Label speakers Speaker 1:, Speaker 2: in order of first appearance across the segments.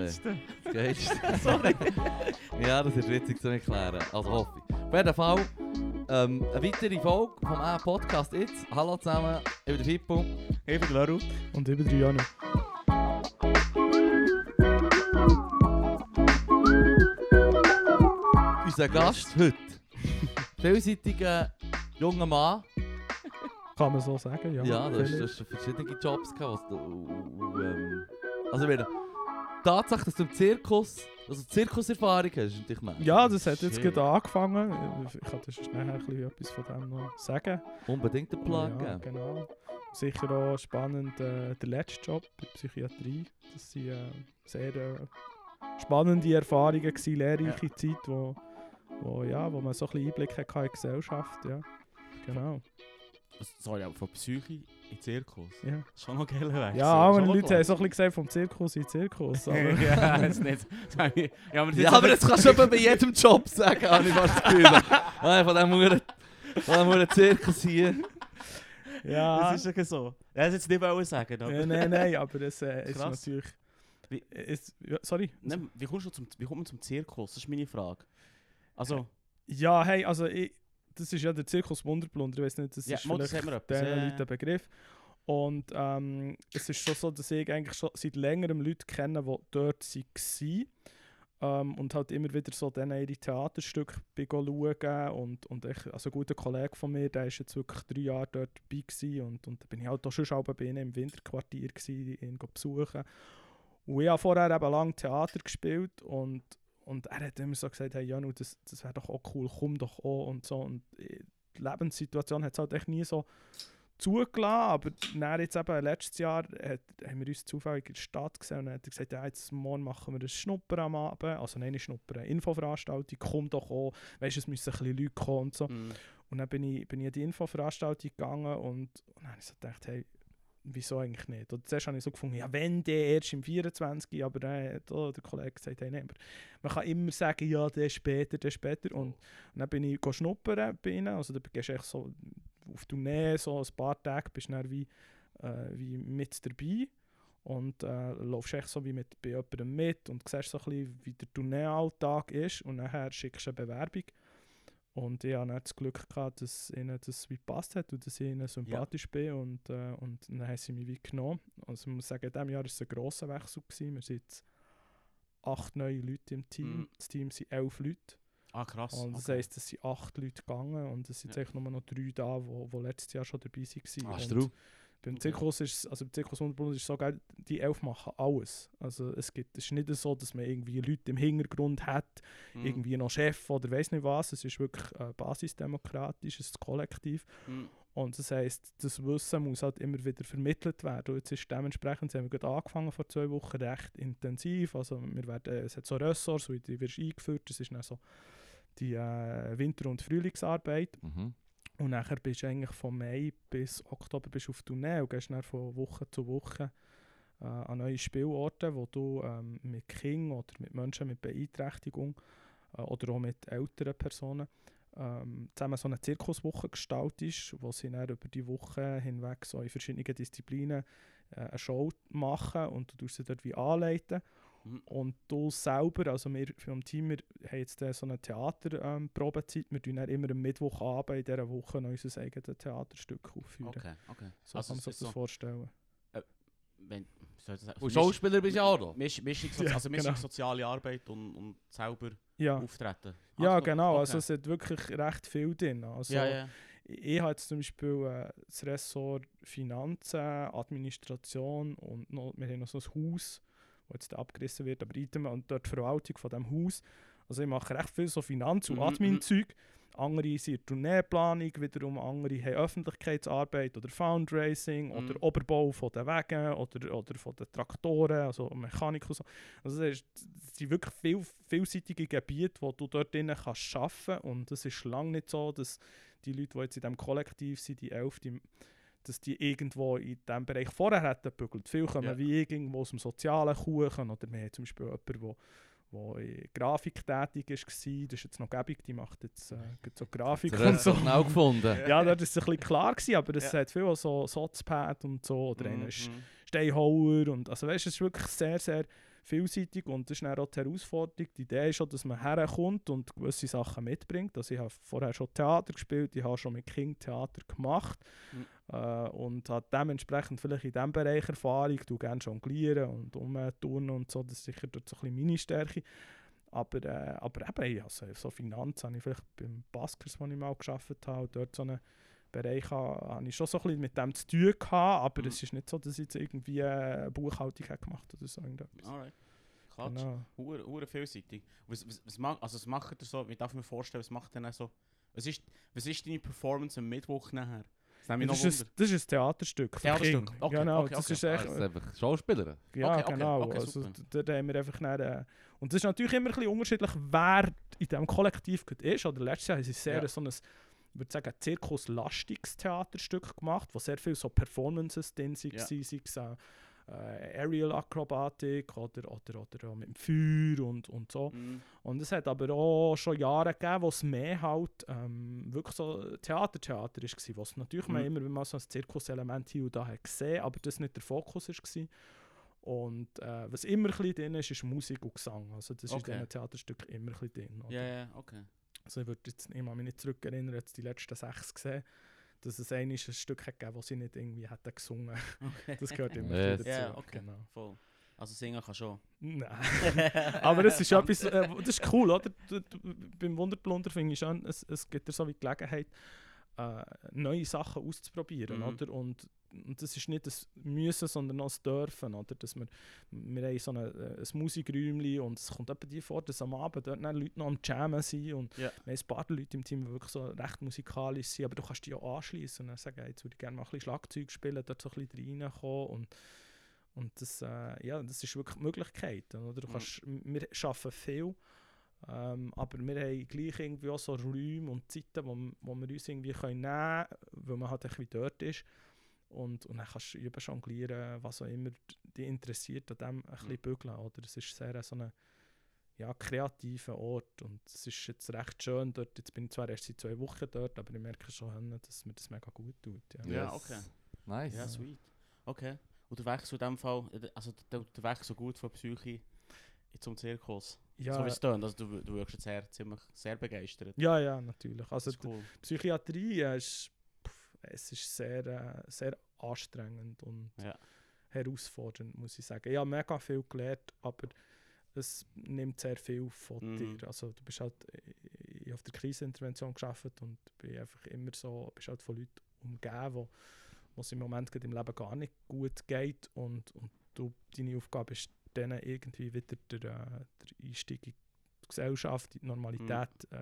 Speaker 1: Geilste.
Speaker 2: Das Geilste.
Speaker 1: Sorry.
Speaker 2: ja, das ist witzig zu erklären. Also hoffe ich. Auf jeden Fall ähm, eine weitere Folge vom A Podcast jetzt. Hallo zusammen, ich bin der Fippo.
Speaker 1: Ich bin Laru.
Speaker 3: Und über drei Jahre.
Speaker 2: Unser Gast heute. Vielseitiger junger Mann.
Speaker 3: Kann man so sagen, ja.
Speaker 2: Ja, du hast, verschiedene Jobs gehabt. Und, ähm, also ich die Tatsache, dass du im Zirkus, also Zirkuserfahrung hast, ist natürlich mega.
Speaker 3: ja, das hat jetzt
Speaker 2: Shit.
Speaker 3: gerade angefangen. Ich kann dir sonst nachher ein bisschen etwas von dem noch sagen.
Speaker 2: Unbedingt einen Plan
Speaker 3: ja,
Speaker 2: geben.
Speaker 3: genau. Sicher auch spannend äh, der letzte Job in der Psychiatrie. Das waren äh, sehr äh, spannende Erfahrungen, gewesen, lehrreiche Zeit, wo, wo, ja, wo man so ein bisschen Einblick hatte in die Gesellschaft. Ja. Genau.
Speaker 1: Sorry, aber von Psyche in Zirkus.
Speaker 3: Ja,
Speaker 1: Das ist schon noch geil weg.
Speaker 3: ja aber Leute haben so ein bisschen gesagt, vom Zirkus in den Zirkus. Aber
Speaker 1: ja, das ist nicht. Ja, aber,
Speaker 2: Ja, aber das kannst du bei jedem Job sagen, habe ich fast das Gefühl. Ah, von dem Huren- von dem Huren Zirkus hier.
Speaker 3: ja.
Speaker 1: Das ist ja so. Ja, das jetzt nicht wollen sagen. Aber
Speaker 3: Nein, nein, nein, aber es äh, ist
Speaker 1: Krass.
Speaker 3: natürlich.
Speaker 1: Wie-
Speaker 3: ja, sorry.
Speaker 1: Nein, wie, kommst du zum, wie kommt man zum Zirkus? Das ist meine Frage. Also,
Speaker 3: Ja, hey, also ich, das ist ja der Zirkus Wunderblunder, ich weiß nicht, das
Speaker 1: Ja,
Speaker 3: ist
Speaker 1: das
Speaker 3: vielleicht diesen
Speaker 1: ja, ja.
Speaker 3: Leuten ein Begriff. Und ähm, es ist schon so, dass ich eigentlich schon seit längerem Leute kenne, die dort waren. Ähm, und halt immer wieder so dann ihre Theaterstücke schauen und, und ich, also ein guter Kollege von mir, der ist jetzt wirklich drei Jahre dort dabei gewesen und, und da bin ich halt auch schon bei ihnen im Winterquartier gewesen, ihn besuchen. Und ich habe vorher eben lange Theater gespielt und, und er hat immer so gesagt, hey Janu, das, das wäre doch auch cool, komm doch auch und so. Und äh, die Lebenssituation hat es halt echt nie so zugelassen, aber dann jetzt eben letztes Jahr hat, haben wir uns zufällig in der Stadt gesehen und dann hat er gesagt, ja, jetzt morgen machen wir ein Schnupper am Abend, also nein, nicht Schnupper, eine Infoveranstaltung, komm doch auch, weißt du, es müssen ein bisschen Leute kommen und so.
Speaker 1: mm,
Speaker 3: Und dann bin ich, bin ich an die Infoveranstaltung gegangen und, und dann habe ich so gedacht, hey, wieso eigentlich nicht? Und zuerst habe ich so gefunden, ja, wenn der erst im 24, aber hat auch der Kollege gesagt, hey, nein, aber man kann immer sagen, ja, der später, der später. Und, und dann bin ich schnuppern bei ihnen, also da gehst du echt so auf Tournee, so ein paar Tage bist dann wie, äh, wie mit dabei und äh, laufst echt so wie mit bei jemandem mit und siehst so ein bisschen, wie der Tourneealltag ist und nachher schickst du eine Bewerbung. Und ich hatte das Glück, gehabt, dass ihnen das wie gepasst hat und dass ich ihnen sympathisch bin. Und, äh, und dann haben sie mich wie genommen. Also ich muss sagen, in diesem Jahr war es ein grosser Wechsel. Gewesen. Wir sind jetzt acht neue Leute im Team.
Speaker 1: Mhm.
Speaker 3: Das Team sind elf Leute.
Speaker 1: ah, krass.
Speaker 3: Und das
Speaker 1: okay.
Speaker 3: heisst, es sind acht Leute gegangen und es sind
Speaker 1: Ja.
Speaker 3: eigentlich nur noch drei da, die letztes Jahr schon dabei waren.
Speaker 2: Ah,
Speaker 3: Und. Beim. Zirkus ist es- also beim Zirkus Wunderblumen ist so geil, die elf machen alles. Also es gibt, es ist nicht so, dass man irgendwie Leute im Hintergrund hat,
Speaker 1: Mm,
Speaker 3: irgendwie noch Chef oder weiß nicht was. Es ist wirklich äh, basisdemokratisch, es ist Kollektiv.
Speaker 1: mm,
Speaker 3: Und das heisst, das Wissen muss halt immer wieder vermittelt werden. Und jetzt ist dementsprechend, haben wir gerade angefangen vor zwei Wochen, recht intensiv. Also wir werden, es hat so Ressorts, die wirst eingeführt. Das ist dann so die äh, Winter- und Frühlingsarbeit.
Speaker 2: Mhm.
Speaker 3: Und nachher bist du eigentlich von Mai bis Oktober bist auf Tournee und gehst dann von Woche zu Woche äh, an neue Spielorte, wo du ähm, mit Kindern oder mit Menschen mit Beeinträchtigung äh, oder auch mit älteren Personen ähm, zusammen so eine Zirkuswoche gestaltest, wo sie dann über die Woche hinweg so in verschiedenen Disziplinen äh, eine Show machen und du sie dort wie anleiten.
Speaker 1: Mhm.
Speaker 3: Und du selber, also wir vom Team, wir haben jetzt äh, so eine Theaterprobezeit, ähm, wir tun dann immer am Mittwochabend in dieser Woche noch unser eigenes Theaterstück aufführen.
Speaker 1: Okay, okay.
Speaker 3: So
Speaker 1: Also
Speaker 3: kann man sich
Speaker 1: ist
Speaker 3: das
Speaker 1: so-
Speaker 3: vorstellen.
Speaker 1: Wenn, das sagen?
Speaker 2: Und
Speaker 1: Also
Speaker 2: Schauspieler bist du auch noch?
Speaker 1: Misch, Mischung, Sozi
Speaker 3: Ja,
Speaker 1: also Mischung
Speaker 3: genau.
Speaker 1: soziale Arbeit und, und selber
Speaker 3: Ja,
Speaker 1: auftreten.
Speaker 3: ja
Speaker 1: Also,
Speaker 3: genau.
Speaker 1: okay.
Speaker 3: Also es hat wirklich recht viel drin. Also,
Speaker 1: ja, ja.
Speaker 3: Ich, ich habe jetzt zum Beispiel äh, das Ressort Finanzen, Administration und noch, wir haben noch so ein Haus, das jetzt abgerissen wird, aber Item und dort die Verwaltung von diesem Haus. Also ich mache recht viel so Finanz- und
Speaker 1: Mhm,
Speaker 3: Admin-Zeug. Andere sind Tourneeplanung, wiederum andere haben Öffentlichkeitsarbeit oder Fundraising
Speaker 1: Mhm.
Speaker 3: oder Oberbau von den Wegen oder, oder von den Traktoren, also Mechanik und so. Also es sind wirklich viel, vielseitige Gebiete, wo du dort drinnen kannst arbeiten und es ist lange nicht so, dass die Leute, die jetzt in diesem Kollektiv sind, die elf, die, dass die irgendwo in diesem Bereich vorher hätten gebügelt. Viele kommen
Speaker 1: Ja.
Speaker 3: wie irgendwo aus dem sozialen Kuchen oder wir haben zum Beispiel jemanden, der wo in Grafik tätig ist, war, das ist jetzt noch gäbig, die macht jetzt äh, so Grafik
Speaker 2: Das
Speaker 3: und
Speaker 2: du
Speaker 3: so.
Speaker 2: schnell gefunden.
Speaker 3: Ja, war es ein bisschen klar, gewesen, aber es
Speaker 1: Ja.
Speaker 3: hat viel so Sozpad und so, oder einer ist
Speaker 1: Mhm.
Speaker 3: Steinhauer und also weißt, es ist wirklich sehr, sehr vielseitig und das ist dann auch die Herausforderung. Die Idee ist schon, dass man herkommt und gewisse Sachen mitbringt. Also ich habe vorher schon Theater gespielt, ich habe schon mit King Theater gemacht
Speaker 1: Mhm.
Speaker 3: äh, und habe dementsprechend vielleicht in diesem Bereich Erfahrung, du gerne jonglieren und umturnen und so, das ist sicher dort so ein bisschen meine Stärke. Aber, äh, aber eben, ja, so, Finanzen habe ich vielleicht beim Baskers, wo ich mal gearbeitet habe, dort so einen Bereich habe, habe ich schon so ein bisschen mit dem zu tun gehabt, aber
Speaker 1: Mhm.
Speaker 3: es ist nicht so, dass ich jetzt irgendwie eine Buchhaltung habe gemacht oder so irgendetwas.
Speaker 1: Alright. Klatsch.
Speaker 3: Genau.
Speaker 1: Hure, hure vielseitig. Was, was, was, mag, also was macht ihr so, wie darf ich mir vorstellen, was macht ihr dann so, was ist, was ist deine Performance am Mittwoch nachher? Das
Speaker 3: Das ist, ein, das ist ein Theaterstück.
Speaker 1: Theaterstück, okay,
Speaker 3: genau,
Speaker 1: okay,
Speaker 3: das
Speaker 1: okay.
Speaker 3: ist echt,
Speaker 2: Also einfach Schauspieler.
Speaker 3: Ja,
Speaker 1: Okay,
Speaker 3: genau.
Speaker 1: okay,
Speaker 3: also,
Speaker 1: super.
Speaker 3: d- da haben wir einfach dann, äh, und es ist natürlich immer ein bisschen unterschiedlich, wer in diesem Kollektiv ist. Oder letztes Jahr haben sie sehr
Speaker 1: Ja.
Speaker 3: so ein, ich würde sagen, zirkuslastiges Theaterstück gemacht, wo sehr viel so Performances drin waren,
Speaker 1: Ja.
Speaker 3: sei es äh, äh, Aerial Akrobatik oder, oder, oder auch mit dem Feuer und, und so.
Speaker 1: Mhm.
Speaker 3: Und es hat aber auch schon Jahre gegeben, wo es mehr halt ähm, wirklich so Theater-Theater war, wo es natürlich
Speaker 1: Mhm.
Speaker 3: man immer mal so ein Zirkuselement hier und da hat gesehen, aber das nicht der Fokus war. Und äh, was immer ein bisschen drin ist, ist Musik und Gesang. Also das ist
Speaker 1: Okay.
Speaker 3: in diesen Theaterstücken immer ein bisschen drin.
Speaker 1: Ja, ja, okay.
Speaker 3: Also ich würde jetzt ich mich nicht zurückerinnern, jetzt die letzten sechs gesehen, dass es einmal ein Stück hat gegeben, das sie nicht irgendwie hätten gesungen.
Speaker 1: okay.
Speaker 3: Das gehört immer
Speaker 2: Yes.
Speaker 3: dazu.
Speaker 1: Ja, okay.
Speaker 3: Genau.
Speaker 1: Voll. Also singen kann schon.
Speaker 3: Nein. Aber es ist etwas, äh, das ist cool, oder? Du, du, beim Wunderblunder finde ich schon, es, es gibt dir so wie die Gelegenheit, äh, neue Sachen auszuprobieren,
Speaker 1: Mhm.
Speaker 3: oder? Und, und das ist nicht das Müssen, sondern auch das Dürfen, oder? Dass wir, wir haben so eine, äh, ein Musikräumchen und es kommt etwa die vor, dass am Abend dort dann Leute noch am Jammen sind und
Speaker 1: Ja.
Speaker 3: wir haben ein paar Leute im Team, die wirklich so recht musikalisch sind, aber du kannst dich auch anschließen und dann sagen, hey, jetzt würde ich gerne mal ein bisschen Schlagzeug spielen, dort so ein bisschen reinkommen und und das, äh, ja, das ist wirklich die Möglichkeit. Oder? Du
Speaker 1: Mhm.
Speaker 3: kannst, wir arbeiten viel, ähm, aber wir haben gleich irgendwie auch so Räume und Zeiten, wo, wo wir uns irgendwie können nehmen können, weil man halt ein bisschen dort ist. Und, und dann kannst du über jonglieren, was auch immer dich interessiert, an dem ein bisschen
Speaker 1: Mhm.
Speaker 3: bügeln. Oder? Es ist sehr so ein ja, kreativer Ort und es ist jetzt recht schön dort. Jetzt bin ich zwar erst seit zwei Wochen dort, aber ich merke schon, dass mir das mega gut tut. Ja.
Speaker 1: Ja,
Speaker 2: Yes.
Speaker 1: okay.
Speaker 2: Nice.
Speaker 1: Ja, sweet. Okay. Und der Wechsel in dem Fall, äh, also der, der Wechsel gut von Psyche zum Zirkus.
Speaker 3: Ja,
Speaker 1: So wie es tönt. Also du, du wirkst jetzt sehr, ziemlich, sehr begeistert.
Speaker 3: ja, ja, natürlich. Also
Speaker 1: cool.
Speaker 3: Psychiatrie äh, ist, pff, es ist sehr, äh, sehr anstrengend und
Speaker 1: Ja.
Speaker 3: herausfordernd, muss ich sagen. Ich habe mega viel gelernt, aber es nimmt sehr viel von
Speaker 1: Mhm.
Speaker 3: dir. Also du bist halt ich habe auf der Krisenintervention gearbeitet und bin einfach immer so, bist halt von Leuten umgeben, wo, wo es im Moment im Leben gar nicht gut geht und, und du, deine Aufgabe ist denen irgendwie wieder der, äh, der Einstieg in die Gesellschaft, in die Normalität äh,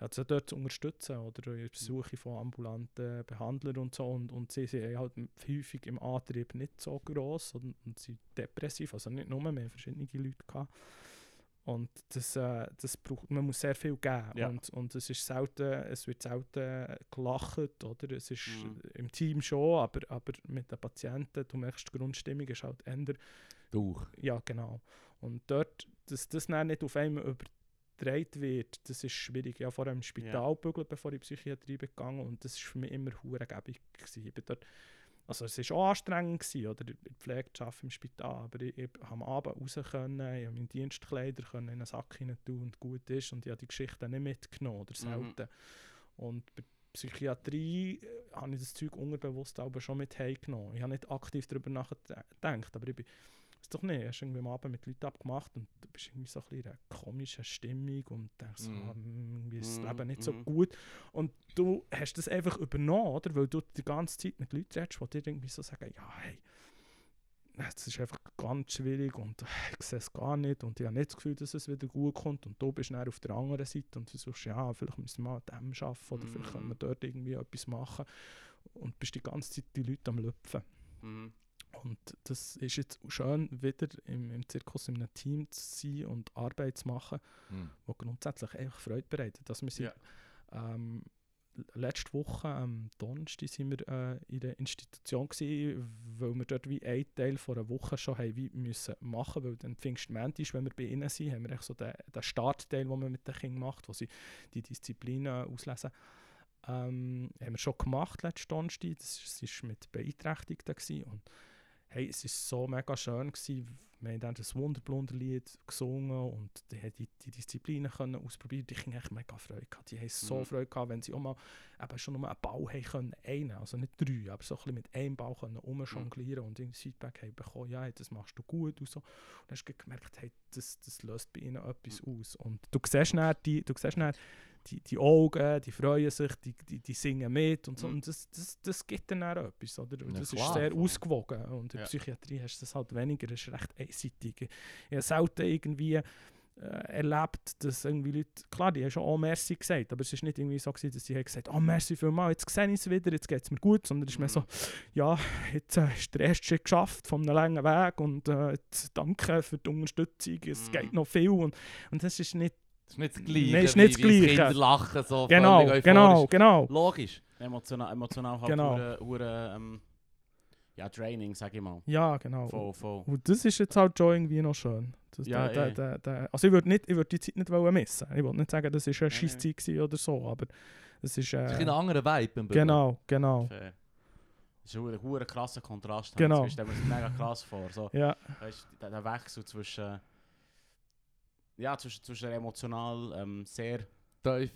Speaker 3: ja, also dort zu unterstützen oder in der Besuche von ambulanten Behandlern und so und, und sie sind halt häufig im Antrieb nicht so groß und, und sind depressiv, also nicht nur, haben verschiedene Leute gehabt. Und das, äh, das braucht, man muss sehr viel geben
Speaker 1: Ja.
Speaker 3: und, und es ist selten, es wird selten gelacht, oder? Es ist
Speaker 1: Mhm.
Speaker 3: im Team schon, aber, aber mit den Patienten, du merkst, die Grundstimmung ist halt ändert.
Speaker 2: Durch.
Speaker 3: Ja, genau. Und dort, dass das dann nicht auf einmal übertragen wird, das ist schwierig. Ich habe vorher im Spital gebügelt, bevor ich in die Psychiatrie gegangen und das war für mich immer hurengebig. Ich bin dort, also es war auch anstrengend, gewesen, oder in der Pflege zu arbeiten im Spital, aber ich, ich habe am Abend raus können, ich habe meine Dienstkleider können in einen Sack hinein tun und gut ist und ich habe die Geschichte nicht mitgenommen oder
Speaker 1: Mhm.
Speaker 3: selten. Und bei Psychiatrie äh, habe ich das Zeug unterbewusst aber schon mit heimgenommen. Ich habe nicht aktiv darüber nachgedacht, aber ich bin doch nicht, hast irgendwie am Abend mit Leuten abgemacht und du bist irgendwie so ein bisschen in einer komischen Stimmung und denkst,
Speaker 2: Mhm.
Speaker 3: ah, mm, irgendwie ist das
Speaker 1: Mhm,
Speaker 3: Leben nicht so
Speaker 1: mhm.
Speaker 3: gut. Und du hast das einfach übernommen, oder? Weil du die ganze Zeit mit Leuten redest, die dir irgendwie so sagen, ja, hey, das ist einfach ganz schwierig und ich sehe es gar nicht und ich habe nicht das Gefühl, dass es wieder gut kommt und du bist dann auf der anderen Seite und du sagst, ja, vielleicht müssen wir mal an dem arbeiten oder vielleicht können wir dort irgendwie etwas machen und bist die ganze Zeit die Leute am Lüpfen.
Speaker 1: Mhm.
Speaker 3: Und das ist jetzt schön, wieder im, im Zirkus in einem Team zu sein und Arbeit zu machen,
Speaker 2: Hm.
Speaker 3: die grundsätzlich einfach Freude bereitet. Also wir sind,
Speaker 1: Ja.
Speaker 3: ähm, letzte Woche am Donnerstag sind wir äh, in der Institution gewesen, weil wir dort wie einen Teil von einer Woche schon haben wie müssen machen, weil dann Pfingstmäntisch, wenn wir bei ihnen sind, haben wir echt so den, den Startteil, den man mit den Kindern macht, wo sie die Disziplinen auslesen. Ähm, haben wir schon gemacht letzten Donnerstag, das war mit Beeinträchtigten gewesen und hey, es war so mega schön. Gewesen. Wir haben dann das Wunderblunder-Lied gesungen und die haben die, die Disziplinen können ausprobieren. Die Kinder haben mega Freude gehabt. Die haben so
Speaker 1: Mhm.
Speaker 3: Freude gehabt, wenn sie auch mal eben schon nur einen Ball haben können, einen, also nicht drei, aber so ein bisschen mit einem Ball können rumjonglieren und irgendwie Feedback haben bekommen, ja, hey, das machst du gut und so. Und dann hast du gemerkt, hey, das, das löst bei ihnen etwas aus. Und du siehst dann die, du siehst dann die, die Augen, die freuen sich, die, die, die singen mit und so.
Speaker 1: Mhm.
Speaker 3: Und das, das, das gibt dann auch etwas, oder? Und
Speaker 2: Ja,
Speaker 3: das
Speaker 2: klar,
Speaker 3: ist sehr
Speaker 1: voll.
Speaker 3: ausgewogen. Und in der
Speaker 1: Ja.
Speaker 3: Psychiatrie hast du das halt weniger, das ist recht einseitig. Ich habe selten irgendwie äh, erlebt, dass irgendwie Leute, klar, die haben schon «Oh, merci» gesagt, aber es ist nicht irgendwie so gewesen, dass sie haben gesagt «Oh, merci vielmals, jetzt sehe ich es wieder, jetzt geht es mir gut», sondern es ist mehr
Speaker 1: Mhm.
Speaker 3: so «Ja, jetzt äh, ist der erste Schritt geschafft von einem langen Weg und äh, danke für die Unterstützung, es
Speaker 1: Mhm.
Speaker 3: geht noch viel» und, und das ist nicht
Speaker 2: Das ist nicht das Gleiche.
Speaker 3: Nein, ist nicht das
Speaker 2: wie das
Speaker 3: Gleiche.
Speaker 2: Kinder lachen so
Speaker 3: Genau, genau, genau.
Speaker 2: Logisch.
Speaker 1: Emotional, emotional halt
Speaker 3: Genau.
Speaker 1: hure, hure, ähm, ja, Training, sag ich mal.
Speaker 3: Ja, genau.
Speaker 1: Voll, voll.
Speaker 3: Und das ist jetzt halt schon irgendwie noch schön. Das,
Speaker 1: Ja,
Speaker 3: der,
Speaker 1: eh.
Speaker 3: der, der, also ich würde würd die Zeit nicht wollen missen. Ich würde nicht sagen, das war eine
Speaker 1: Nein,
Speaker 3: Scheisszeit gewesen oder so, aber es ist...
Speaker 2: Das ist
Speaker 3: Äh,
Speaker 2: ein anderer Vibe
Speaker 3: genau, genau.
Speaker 1: Fair. Das ist ein krasser Kontrast.
Speaker 3: Genau.
Speaker 1: Ich stelle mir das mega krass vor. So,
Speaker 3: Ja,
Speaker 1: weißt, der, der Wechsel zwischen, ja, zwischen, zwischen emotional ähm, sehr
Speaker 2: Tief.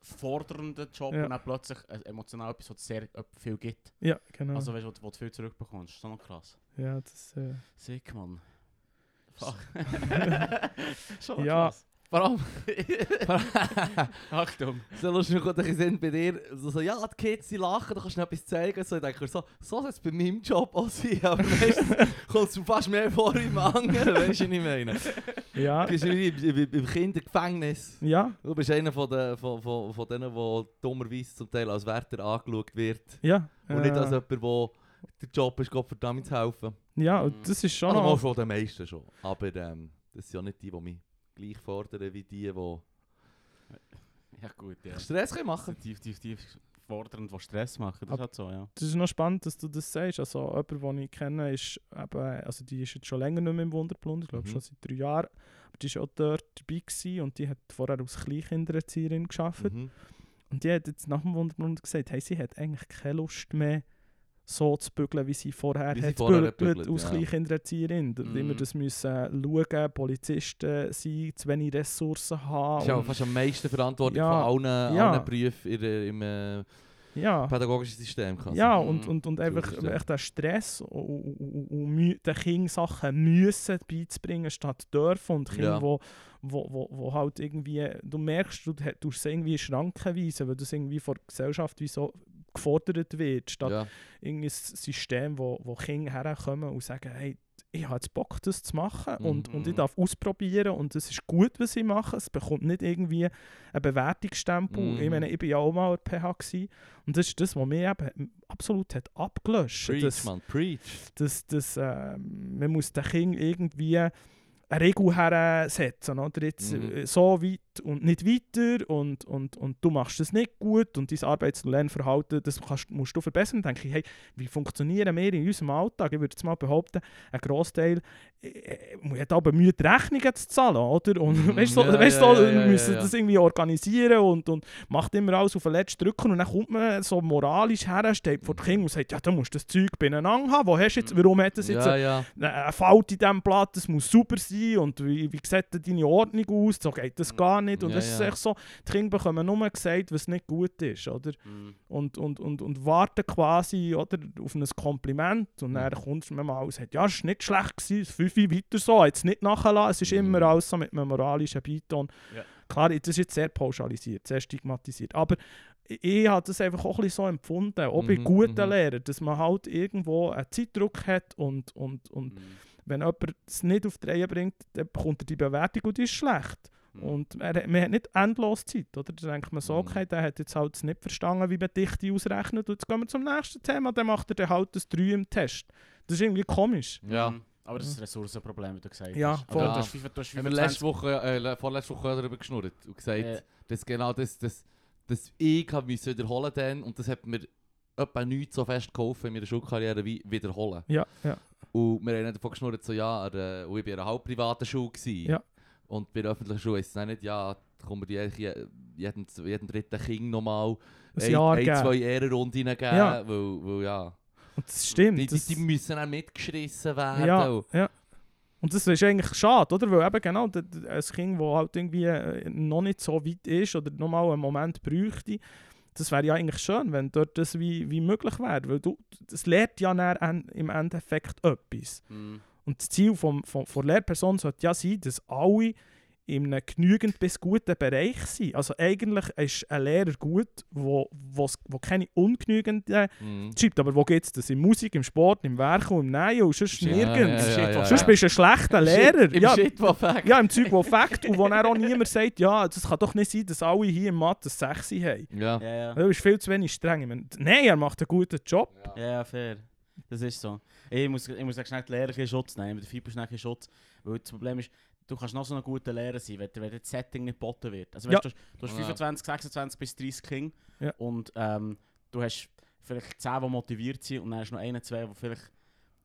Speaker 1: fordernden Job
Speaker 3: Ja.
Speaker 1: und dann plötzlich äh, emotional etwas, was sehr äh, viel gibt.
Speaker 3: ja, genau.
Speaker 1: Also weißt du, wo, du- wo du viel zurückbekommst. Das ist noch krass.
Speaker 3: ja, das, äh,
Speaker 1: Sick, Mann. Fuck. schon noch
Speaker 3: Ja.
Speaker 1: krass.
Speaker 2: Vor allem,
Speaker 1: Achtung.
Speaker 2: so lustig, bisschen Sinn bei dir, so, so, ja, die Kids, die lachen, du kannst ihnen etwas zeigen, so, ich denke mir so, so soll es bei meinem Job auch sein, aber meistens kommt es fast mehr vor im anderen, weißt du, was ich meine?
Speaker 3: ja,
Speaker 2: Du bist wie im, Kindergefängnis.
Speaker 3: ja,
Speaker 2: Du bist einer von, den, von, von, von denen, der dummerweise zum Teil als Wärter angeschaut wird.
Speaker 3: ja.
Speaker 2: Und nicht als jemand, der der Job ist, Gott verdammt zu helfen.
Speaker 3: ja, und das ist schon
Speaker 2: Also
Speaker 3: noch...
Speaker 2: von den meisten schon. Aber ähm, das sind ja nicht die, die mich gleich fordern, wie die, die
Speaker 1: Ja gut, ja.
Speaker 2: Stress können machen
Speaker 1: sind tief, tief, tief fordernd, die Stress machen. Das
Speaker 3: Ab-
Speaker 1: ist halt so, ja.
Speaker 3: Das ist noch spannend, dass du das sagst. Also jemand, den ich kenne, ist eben, also die ist jetzt schon länger nicht mehr im Wunderblunder, ich glaube
Speaker 2: Mhm.
Speaker 3: schon seit drei Jahren. Aber die war auch dort dabei gewesen und die hat vorher als Kleinkindererzieherin gearbeitet.
Speaker 2: Mhm.
Speaker 3: Und die hat jetzt nach dem Wunderblunder gesagt, hey, sie hat eigentlich keine Lust mehr, so zu bügeln, wie sie vorher
Speaker 2: Wie sie
Speaker 3: hat
Speaker 2: vorher hat
Speaker 3: bügelt als
Speaker 2: ja.
Speaker 3: Kleinkindererzieherin. Da Immer
Speaker 1: Mhm.
Speaker 3: das müssen schauen, Polizisten sein, zu wenig Ressourcen haben.
Speaker 2: Das ist ja fast am meisten verantwortlich
Speaker 3: Ja,
Speaker 2: von allen,
Speaker 3: ja.
Speaker 2: allen Berufen im äh,
Speaker 3: ja.
Speaker 2: pädagogischen System. Kann
Speaker 3: Ja,
Speaker 2: sein.
Speaker 3: und,
Speaker 1: Mhm.
Speaker 3: und, und einfach, echt den Stress und, und, und, den Kindern Sachen müssen beizubringen, statt dürfen. Und Kinder,
Speaker 2: Ja.
Speaker 3: wo, wo, wo, wo halt irgendwie, du merkst, du tust sie irgendwie in Schranken weisen, weil das irgendwie von der Gesellschaft wie so gefordert wird, statt
Speaker 2: ja.
Speaker 3: irgendwie ein System, wo, wo Kinder herkommen und sagen, hey, ich habe jetzt Bock, das zu machen und, und ich
Speaker 1: Mhm.
Speaker 3: darf ausprobieren und es ist gut, was ich mache. Es bekommt nicht irgendwie einen Bewertungsstempel.
Speaker 2: Mhm.
Speaker 3: Ich meine, ich bin ja auch mal PH gewesen, und das ist das, was mich eben absolut hat abgelöscht
Speaker 2: Preach,
Speaker 3: das,
Speaker 2: man, preach.
Speaker 3: das, das, äh, Man muss den Kindern irgendwie eine Regel hersetzen. Oder? Jetzt,
Speaker 2: Mhm.
Speaker 3: äh, so weit und nicht weiter und, und, und du machst das nicht gut und dein Arbeits- und Lernverhalten das kannst, musst du verbessern. Dann denke ich, hey, wie funktionieren wir in unserem Alltag? Ich würde jetzt mal behaupten, ein Großteil äh, hat aber Mühe, die Rechnungen zu zahlen. Oder? Und
Speaker 2: Mhm.
Speaker 3: weißt du,
Speaker 2: Ja,
Speaker 3: weißt,
Speaker 2: ja,
Speaker 3: du,
Speaker 2: ja, ja,
Speaker 3: müssen das irgendwie organisieren und, und macht immer alles auf den letzten Drücken und dann kommt man so moralisch her, steht vor den Kindern und sagt, ja, du musst das Zeug beieinander haben. Wo hast du jetzt, warum hat das jetzt
Speaker 2: Ja, ja.
Speaker 3: ein Fault in diesem Blatt, das muss super sein und wie, wie sieht deine Ordnung aus, so geht das gar nicht und
Speaker 2: Ja,
Speaker 3: das ist echt so, die Kinder bekommen nur gesagt, was nicht gut ist, oder?
Speaker 1: Mhm.
Speaker 3: Und, und, und, und warten quasi oder, auf ein Kompliment und dann
Speaker 2: Mhm.
Speaker 3: kommt man mal und sagt, ja, es war nicht schlecht, gewesen, es fünf weiter so, jetzt nicht nachlassen, es ist
Speaker 2: Mhm.
Speaker 3: immer alles so mit einem moralischen Beiton.
Speaker 1: Ja.
Speaker 3: Klar, das ist jetzt sehr pauschalisiert, sehr stigmatisiert, aber ich, ich habe das einfach auch ein bisschen so empfunden, auch bei
Speaker 2: Mhm,
Speaker 3: guten
Speaker 2: mhm.
Speaker 3: Lehrern, dass man halt irgendwo einen Zeitdruck hat und, und, und
Speaker 1: Mhm.
Speaker 3: Wenn jemand es nicht auf die Reihe bringt, dann bekommt er die Bewertung und die ist schlecht.
Speaker 1: Mhm.
Speaker 3: Und er, hat- man hat nicht endlos Zeit, oder? Da denkt man so,
Speaker 2: Mhm.
Speaker 3: okay, der hat jetzt halt nicht verstanden, wie man Dichte ausrechnet. Und jetzt gehen wir zum nächsten Thema, dann macht er dann halt das 3 im Test. Das ist irgendwie komisch.
Speaker 2: Ja.
Speaker 1: Mhm. Aber das ist ein Ressourcenproblem, wie du gesagt
Speaker 3: Ja,
Speaker 1: hast.
Speaker 3: voll.
Speaker 1: Aber Du hast, FIFA du hast
Speaker 2: Haben wir
Speaker 1: 25
Speaker 2: letzte Woche, äh, le- vorletzte Woche darüber geschnurrt und gesagt,
Speaker 1: Äh,
Speaker 2: dass genau das, das, das ich habe müssen wiederholen dann und das hat mir etwa nichts so fest geholfen in meiner Schulkarriere wie wiederholen.
Speaker 3: Ja, ja.
Speaker 2: Und wir haben dann davon geschnurrt, so ja, er, und ich war in einer halb privaten Schule. Gewesen.
Speaker 3: Ja.
Speaker 2: Und bei der öffentlichen Schule ist es nicht, ja, da kommen wir die eigentlich je- jeden, jeden dritten Kind nochmal
Speaker 3: Ein
Speaker 2: ein,
Speaker 3: Jahr
Speaker 2: ein,
Speaker 3: geben.
Speaker 2: zwei Ehrenrunden geben,
Speaker 3: Ja.
Speaker 2: weil, weil ja.
Speaker 3: Und das stimmt.
Speaker 2: Die, die, die müssen auch mitgeschrissen werden.
Speaker 3: ja,
Speaker 2: und-
Speaker 3: ja. Und das ist eigentlich schade, oder? Weil eben genau ein Kind, das halt irgendwie äh, noch nicht so weit ist oder nochmal einen Moment bräuchte, das wäre ja eigentlich schön, wenn dort das wie, wie möglich wäre. Weil du, das lehrt ja dann im Endeffekt etwas.
Speaker 1: Mhm.
Speaker 3: Und das Ziel vom, vom, von der Lehrperson sollte ja sein, dass alle in einem genügend bis guten Bereich sind. Also eigentlich ist ein Lehrer gut, wo, wo's- wo keine ungenügenden
Speaker 2: Mhm.
Speaker 3: schreibt, aber wo geht es das? In Musik, im Sport, im Werk und im Nähen und sonst
Speaker 2: Ja,
Speaker 3: nirgends.
Speaker 2: ja, ja, ja,
Speaker 3: Sonst
Speaker 2: ja.
Speaker 3: bist du ein schlechter Lehrer.
Speaker 2: Im
Speaker 3: ja,
Speaker 2: Shit, wo Fact.
Speaker 3: ja, im Zeug, wo Fakt und wo dann auch niemand sagt, ja, das kann doch nicht sein, dass alle hier im Mathe 6 haben.
Speaker 2: Ja.
Speaker 1: Ja, ja.
Speaker 3: Du bist viel zu wenig streng. Meine, Nein, er macht einen guten Job.
Speaker 1: Ja, ja, fair. Das ist so. Ich muss, ich muss schnell die Lehrer bisschen Schutz nehmen, schnell ein bisschen Schutz. Weil das Problem ist, du kannst noch so ein guter Lehrer sein, wenn, wenn das Setting nicht geboten wird. Also weißt,
Speaker 3: Ja.
Speaker 1: du, du hast
Speaker 2: Ja.
Speaker 1: 25, 26 bis 30 Kinder
Speaker 3: Ja.
Speaker 1: und ähm, du hast vielleicht 10, die motiviert sind und dann hast du noch einen, zwei, die vielleicht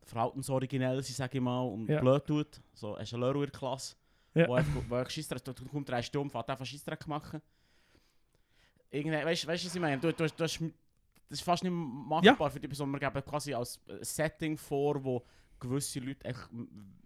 Speaker 1: verhaltensoriginell sind, sage ich mal, und
Speaker 3: Ja.
Speaker 1: blöd tut. So, hast du einen Lehrer in der Klasse,
Speaker 3: Ja.
Speaker 1: wo einfach, wo einfach du, du kommst drei Stunden, fährt einfach Scheissdreck machen. Irgendwie, weißt du, was ich meine? Du, du, hast- du hast, das ist fast nicht machbar für die Person. Wir geben quasi als Setting vor, wo gewisse Leute echt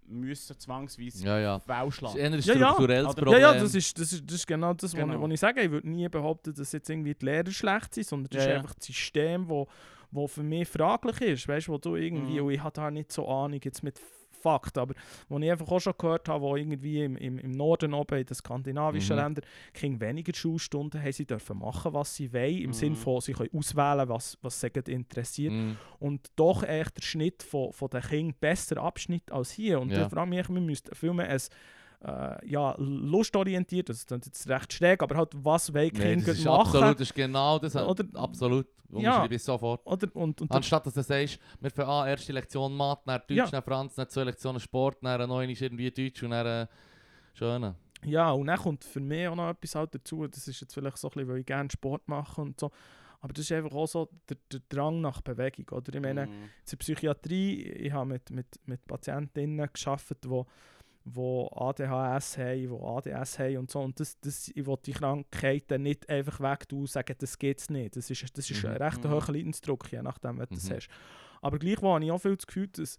Speaker 1: müssen zwangsweise
Speaker 2: Ja, ja.
Speaker 1: Wow
Speaker 2: Das ist ein
Speaker 3: Ja, ja.
Speaker 2: strukturelles
Speaker 1: Oder-
Speaker 2: Problem.
Speaker 3: Ja, ja, das ist, das ist, das ist genau das, was
Speaker 1: Genau.
Speaker 3: ich, was ich sage. Ich würde nie behaupten, dass jetzt irgendwie die Lehrer schlecht sind, sondern das
Speaker 1: Ja,
Speaker 3: ist
Speaker 1: ja.
Speaker 3: einfach das System, wo, wo für mich fraglich ist. Weißt du, wo du irgendwie,
Speaker 1: Mhm.
Speaker 3: ich habe da nicht so Ahnung jetzt mit Fakten, aber wo ich einfach auch schon gehört habe, wo irgendwie im, im, im Norden oben, in den skandinavischen
Speaker 2: Mhm.
Speaker 3: Ländern, Kinder weniger Schulstunden haben, sie dürfen machen, was sie wollen, im
Speaker 1: Mhm.
Speaker 3: Sinne von, sie können auswählen, was, was sie interessiert
Speaker 2: Mhm.
Speaker 3: und doch echt der Schnitt von, von den Kindern besser abschnitt als hier. Und
Speaker 2: Ja.
Speaker 3: da frage ich mich, wir müssten viel mehr ein äh, ja, lustorientiert, das ist jetzt recht schräg, aber halt, was wollen die
Speaker 2: Nee,
Speaker 3: Kinder
Speaker 2: das ist
Speaker 3: machen?
Speaker 2: absolut, das ist genau das.
Speaker 3: Oder-
Speaker 2: absolut.
Speaker 3: Ja.
Speaker 2: Ich sofort.
Speaker 3: Oder, und, und,
Speaker 2: Anstatt dass du sagst, wir fangen an, erste Lektion Mathe, dann Deutsch,
Speaker 3: Ja.
Speaker 2: dann Franz, dann zwei Lektionen Sport, dann noch einmal irgendwie Deutsch und dann äh, schön.
Speaker 3: ja, und dann kommt für mich auch noch etwas halt dazu, das ist jetzt vielleicht so ein bisschen, weil ich gerne Sport mache und so, aber das ist einfach auch so der, der Drang nach Bewegung, oder? Ich meine,
Speaker 1: Mhm.
Speaker 3: in der Psychiatrie, ich habe mit, mit, mit Patientinnen gearbeitet, die wo ADHS haben, wo ADS haben und so. Und das, das, ich will die Krankheiten nicht einfach weg tun und sagen, das geht es nicht. Das ist, das ist
Speaker 2: Mhm.
Speaker 3: ein recht
Speaker 1: Mhm.
Speaker 3: hoher Leidensdruck, je nachdem, was du das
Speaker 2: Mhm.
Speaker 3: hast. Aber gleichwohl habe ich auch viel das Gefühl, dass,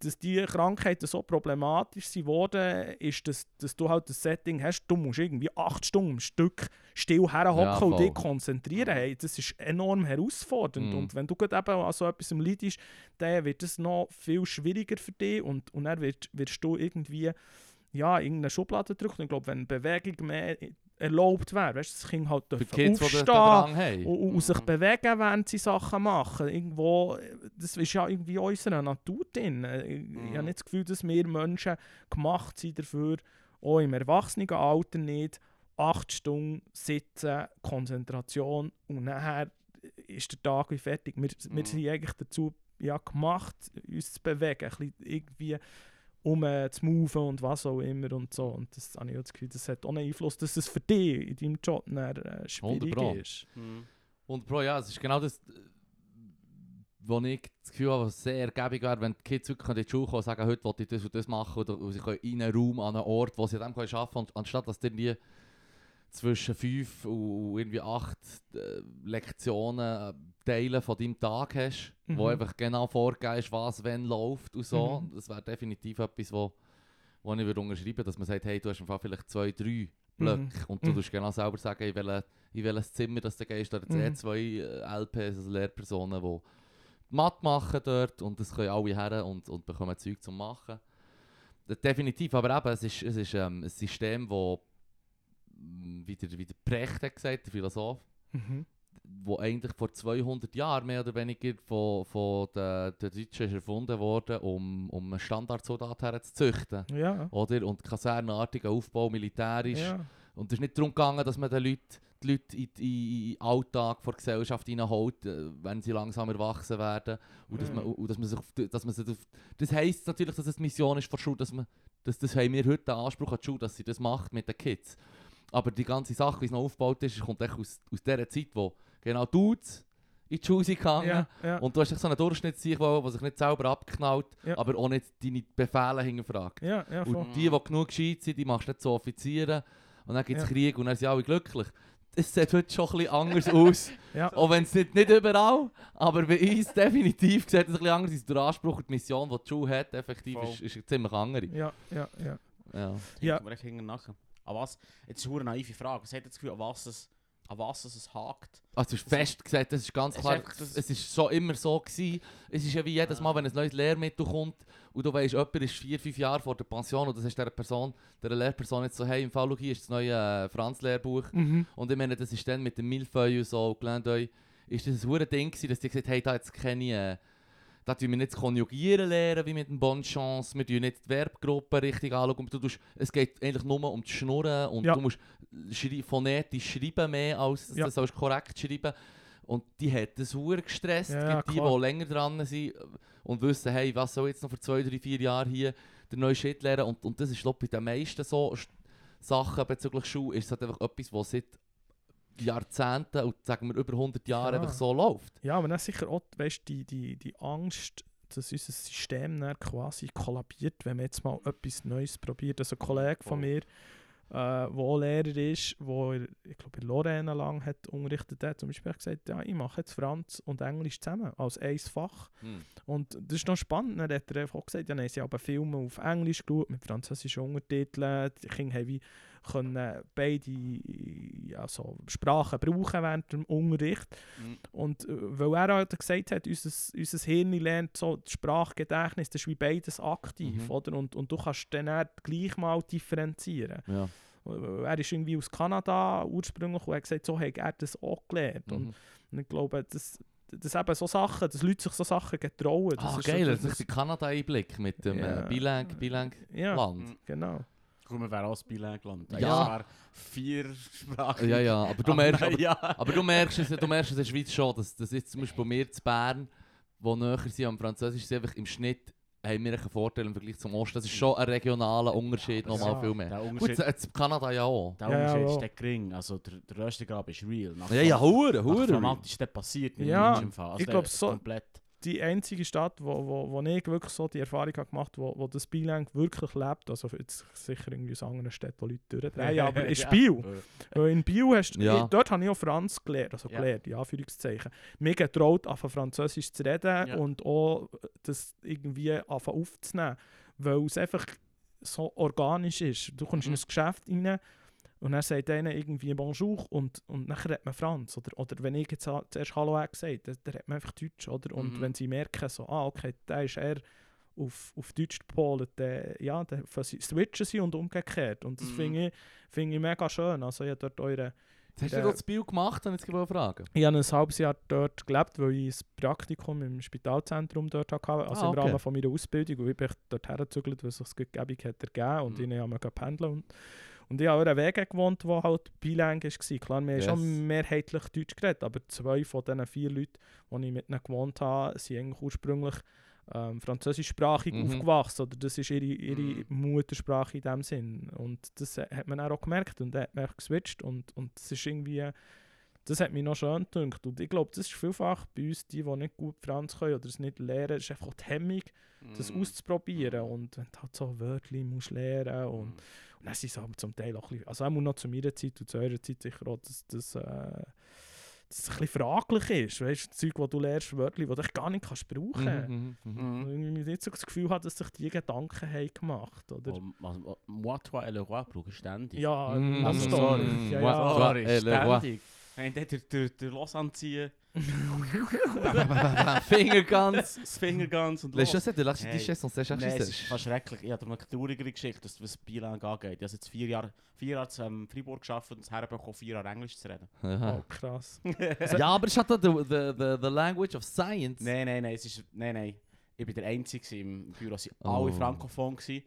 Speaker 3: dass die Krankheiten so problematisch sind worden, ist, dass, dass du halt das Setting hast, du musst irgendwie acht Stunden am Stück still herhocken
Speaker 2: Ja,
Speaker 3: und dich konzentrieren. Hey, das ist enorm herausfordernd.
Speaker 2: Mhm.
Speaker 3: Und wenn du gerade eben an so etwas leidest, dann wird es noch viel schwieriger für dich und, und dann wirst, wirst du irgendwie ja, in irgendeine Schublade drückt. Und ich glaube, wenn Bewegung mehr erlaubt wäre, weißt du, das Kind halt dürfen
Speaker 2: Kids,
Speaker 3: aufstehen und, und, sich
Speaker 1: Mhm.
Speaker 3: bewegen, während sie Sachen machen. Irgendwo, das ist ja irgendwie in unserer Natur drin. Ich, ich
Speaker 1: Mhm.
Speaker 3: habe nicht das Gefühl, dass wir Menschen gemacht sind dafür, auch im Erwachsenenalter nicht, acht Stunden sitzen, Konzentration und nachher ist der Tag wie fertig. Wir, wir
Speaker 1: Mhm.
Speaker 3: sind eigentlich dazu ja, gemacht, uns zu bewegen, ein bisschen irgendwie um äh, zu moven und was auch immer und so. Und das habe ich auch das Gefühl, das hat auch einen Einfluss, dass es für dich in deinem Job dann, äh, schwierig
Speaker 2: 100 Pro.
Speaker 3: ist.
Speaker 1: Mhm.
Speaker 2: Und Bro, ja, es ist genau das, äh, wo ich das Gefühl habe, was sehr ergiebig wäre, wenn die Kids wirklich in die Schule kommen und sagen, heute will ich das und das machen, oder und sie können in einen Raum, an einen Ort, wo sie können arbeiten können, anstatt dass du irgendwie zwischen fünf und irgendwie acht äh, Lektionen äh, Teile von deinem Tag hast, wo
Speaker 3: Mhm.
Speaker 2: einfach genau vorgegeben ist, was wenn läuft und so.
Speaker 3: Mhm.
Speaker 2: Das wäre definitiv etwas, wo, wo ich würde unterschreiben dass man sagt, hey, du hast einfach vielleicht zwei, drei Blöcke
Speaker 3: Mhm.
Speaker 2: und du
Speaker 3: Mhm.
Speaker 2: tust genau selber sagen, in, welche, in welches Zimmer das du gehst. Da
Speaker 3: Mhm.
Speaker 2: eh zwei äh, LPs, also Lehrpersonen, die Mathe machen dort und das können alle her und, und bekommen Zeug zum Machen. Definitiv, aber eben, es ist, es ist ähm, ein System, das, wie der, wie der Precht hat gesagt, der Philosoph,
Speaker 3: Mhm.
Speaker 2: wo eigentlich vor 200 Jahren mehr oder weniger von, von den, den Deutschen ist erfunden wurde, um, um einen Standardsoldat herzuzüchten.
Speaker 3: Ja.
Speaker 2: Oder? Und kasernenartiger Aufbau, militärisch.
Speaker 3: ja.
Speaker 2: Und es ist nicht darum gegangen, dass man den Leuten, die Leute in, den Alltag der Gesellschaft hineinholt, äh, wenn sie langsam erwachsen werden. Und dass man, und dass man sich auf, dass man sich auf, das heisst natürlich, dass es die Mission ist von der Schule, dass man, dass, das haben wir heute den Anspruch an die Schule, dass sie das macht mit den Kids. Aber die ganze Sache, wie es noch aufgebaut ist, kommt echt aus, aus dieser Zeit, wo genau Dudes in die Schule gegangen.
Speaker 3: Ja, ja.
Speaker 2: Und du hast echt so einen Durchschnittssieg, der sich nicht selber abknallt,
Speaker 3: Ja.
Speaker 2: aber auch nicht deine Befehle hinterfragt.
Speaker 3: ja, ja, voll.
Speaker 2: Und die, die genug gescheit sind, die machst du nicht zu Offizieren. Und dann gibt es
Speaker 3: Ja.
Speaker 2: Krieg und dann sind alle glücklich. es sieht heute schon ein bisschen anders aus.
Speaker 3: Ja.
Speaker 2: Auch wenn es nicht, nicht überall, aber bei uns definitiv sieht es ein bisschen anders aus. Der Anspruch und die Mission, die die Schule hat, effektiv,
Speaker 1: Voll.
Speaker 2: ist, ist eine ziemlich andere.
Speaker 3: Ja, ja, ja.
Speaker 2: Ja.
Speaker 3: Ja.
Speaker 1: Ja. An was? Jetzt ist eine naive Frage. Was hat das Gefühl, an was es, an was es, es hakt?
Speaker 2: Also es ist fest gesagt, das ist ganz
Speaker 1: Es ist
Speaker 2: klar,
Speaker 1: einfach das-
Speaker 2: es ist so immer so gewesen. Es ist ja wie jedes Mal, wenn ein neues Lehrmittel kommt und du weißt, jemand ist vier, fünf Jahre vor der Pension und das ist der Person, der Lehrperson jetzt so, hey, im Fall schau, hier ist das neue äh, Franz-Lehrbuch
Speaker 3: Mhm.
Speaker 2: und ich meine, das ist dann mit dem Milfeuille und so, Clin d'œil, ist das ein Ding gewesen, dass die gesagt haben, hey, da jetzt keine, äh, da tun wir nicht Konjugieren lernen, wie mit dem Bonne Chance, wir tun nicht die Verbgruppe richtig anschauen, du tust, es geht eigentlich nur um das Schnurren und
Speaker 3: Ja.
Speaker 2: du musst schrei phonetisch schreiben mehr, als
Speaker 3: Ja.
Speaker 2: du sollst korrekt schreiben. Und die hat das hure gestresst,
Speaker 3: Ja,
Speaker 2: die, die länger dran sind und wissen, hey, was soll jetzt noch für zwei, drei, vier Jahre hier der neue Shit lernen? Und, und das ist glaub, ich, bei den meisten so Sachen bezüglich Schule, ist es halt einfach etwas, was seit Jahrzehnten und sagen wir über 100 Jahren
Speaker 3: Ja.
Speaker 2: einfach so läuft.
Speaker 3: Ja, aber dann sicher auch, weißt, die, die, die Angst, dass unser System dann quasi kollabiert, wenn man jetzt mal etwas Neues probiert. Also ein Kollege von
Speaker 1: voll.
Speaker 3: mir, äh, der auch Lehrer ist, wo er, ich glaube in Lorraine lang hat unterrichtet hat, zum Beispiel gesagt, ja, ich mache jetzt Franz und Englisch zusammen, als ein Fach.
Speaker 2: Hm.
Speaker 3: Und das ist noch spannend, dann hat er einfach auch gesagt, ja, haben sie aber Filme auf Englisch geschaut, mit französischen Untertiteln, die Kinder haben wie können beide ja, so Sprachen brauchen während dem Unterricht.
Speaker 1: Mhm.
Speaker 3: Und äh, weil er halt gesagt hat, unser, unser Hirn lernt so das Sprachgedächtnis, das ist wie beides aktiv,
Speaker 2: Mhm.
Speaker 3: oder? Und, und du kannst dann gleich mal differenzieren.
Speaker 2: Ja.
Speaker 3: Äh, Er ist irgendwie aus Kanada ursprünglich und hat gesagt, so hat er das auch gelernt.
Speaker 2: Mhm.
Speaker 3: und ich glaube, das, das eben so Sachen, dass Leute sich so Sachen getrauen. Das
Speaker 2: Ah,
Speaker 3: ist so
Speaker 2: geil,
Speaker 3: das-
Speaker 2: das ist der Kanada-Einblick mit dem
Speaker 3: Ja.
Speaker 2: äh, Bilang, Bilang
Speaker 3: Ja, genau.
Speaker 1: Wir wären auch das Bilang-Land.
Speaker 2: Ja.
Speaker 1: Ja. vier Sprachen.
Speaker 2: Ja, ja, aber du merkst, aber,
Speaker 1: ja.
Speaker 2: aber du merkst es, du merkst es in der Schweiz schon, dass das jetzt zum Beispiel bei mir zu Bern, wo näher sind am Französisch, sind einfach im Schnitt haben wir einen Vorteil im Vergleich zum Osten. Das ist schon ein regionaler Unterschied,
Speaker 1: Ja,
Speaker 2: nochmal
Speaker 3: ja.
Speaker 2: viel mehr.
Speaker 1: Der
Speaker 2: Gut,
Speaker 1: Unterschied,
Speaker 2: jetzt Kanada ja auch.
Speaker 1: der
Speaker 3: Ja, ja,
Speaker 1: Unterschied
Speaker 3: wow.
Speaker 1: ist der gering. Also der, der Röstigrab ist real. Nach
Speaker 2: Ja, ja, hure, hure.
Speaker 1: Ist das passiert mit
Speaker 3: Ja,
Speaker 1: im Fall. Also
Speaker 3: ich
Speaker 1: der
Speaker 3: glaub,
Speaker 1: ist
Speaker 3: so-
Speaker 1: Komplett.
Speaker 3: Die einzige Stadt, wo, wo, wo ich wirklich so die Erfahrung habe gemacht habe, wo, wo das Bilang wirklich lebt, also jetzt sicher irgendwie aus anderen Städten, wo Leute durchdrehen, aber ist
Speaker 1: Ja.
Speaker 3: Biel. Weil in Biel hast du,
Speaker 2: Ja.
Speaker 3: dort habe ich auch Franz gelernt, also
Speaker 1: Ja.
Speaker 3: gelernt, in Anführungszeichen. Mir getraut, anfangen Französisch zu reden
Speaker 1: Ja.
Speaker 3: und auch das irgendwie aufzunehmen, weil es einfach so organisch ist. Du kommst in
Speaker 1: Mhm.
Speaker 3: ein Geschäft rein und dann sagt einer irgendwie Bonjour und, und nachher hat man Franz. Oder, oder wenn ich jetzt zuerst Hallo habe gesagt, dann, dann hat man einfach Deutsch. Oder? Und
Speaker 1: Mhm.
Speaker 3: wenn sie merken, so, ah, okay, der ist eher auf, auf Deutsch gepolt, dann, ja, dann switchen sie und umgekehrt. Und das
Speaker 1: Mhm.
Speaker 3: finde ich, finde ich mega schön. Also ich habe dort eure...
Speaker 2: Hast du dort das Bild gemacht? Und jetzt eine Frage.
Speaker 3: Ich habe ein halbes Jahr dort gelebt, weil ich ein Praktikum im Spitalzentrum dort hatte, also
Speaker 2: Ah,
Speaker 3: im
Speaker 2: okay.
Speaker 3: Rahmen von meiner Ausbildung. Und ich bin dort hergezügelt, weil es sich das Gebung hat ergeben und
Speaker 2: Mhm.
Speaker 3: ich habe pendeln und und ich habe auch einen Weg gewohnt, der halt bilang war. Klar, wir
Speaker 2: Yes.
Speaker 3: haben schon mehrheitlich Deutsch geredet, aber zwei von diesen vier Leuten, die ich mit ihnen gewohnt habe, sind eigentlich ursprünglich ähm, französischsprachig
Speaker 2: Mhm.
Speaker 3: aufgewachsen. Oder das ist ihre, ihre
Speaker 1: Mhm.
Speaker 3: Muttersprache in dem Sinn. Und das hat man auch gemerkt und dann hat man auch geswitcht und, und das ist irgendwie... Das hat mich noch schön gedacht. Und ich glaube, das ist vielfach bei uns, die, die nicht gut Franz können oder es nicht lernen, ist einfach die Hemmung, das
Speaker 1: Mhm.
Speaker 3: auszuprobieren. Und wenn du halt so Wörter musst lernen und, und dann sind sie aber zum Teil auch ein bisschen, also auch noch zu meiner Zeit und zu eurer Zeit sicher auch, dass das, äh, dass es ein bisschen fraglich ist. Weißt du, das Zeug, das du lernst, Wörter, die du gar nicht kannst brauchen kannst.
Speaker 2: Mhm, mhm, mhm.
Speaker 1: Mhm.
Speaker 3: Ich nicht so das Gefühl habe, dass sich die Gedanken haben gemacht
Speaker 1: also, moi, toi et le roi brauche ich ständig.
Speaker 3: Ja,
Speaker 2: Mm,
Speaker 3: also sorry. Ja, ja.
Speaker 1: Sorry,
Speaker 2: Eh, le roi.
Speaker 1: ständig. Wenn ich den der, der Los anziehen,
Speaker 2: Fingerguns.
Speaker 1: das Fingerguns und los.
Speaker 2: choses de l'architecture
Speaker 1: Hey.
Speaker 2: sont sehr
Speaker 1: Nein, es ist
Speaker 2: schrecklich.
Speaker 1: fast schrecklich. Ich habe eine traurigere Geschichte, was Bilang angeht. Ich habe jetzt vier Jahre, vier Jahre in Freiburg gearbeitet und es herbekommen, vier Jahre Englisch zu reden.
Speaker 3: Oh, krass.
Speaker 2: Ja, aber es hat doch the, the, the, the language of science.
Speaker 1: Nein, nein, nein, es ist, nein, nein. Ich war der Einzige im Büro, es waren
Speaker 2: Oh.
Speaker 1: alle frankophon. Gewesen.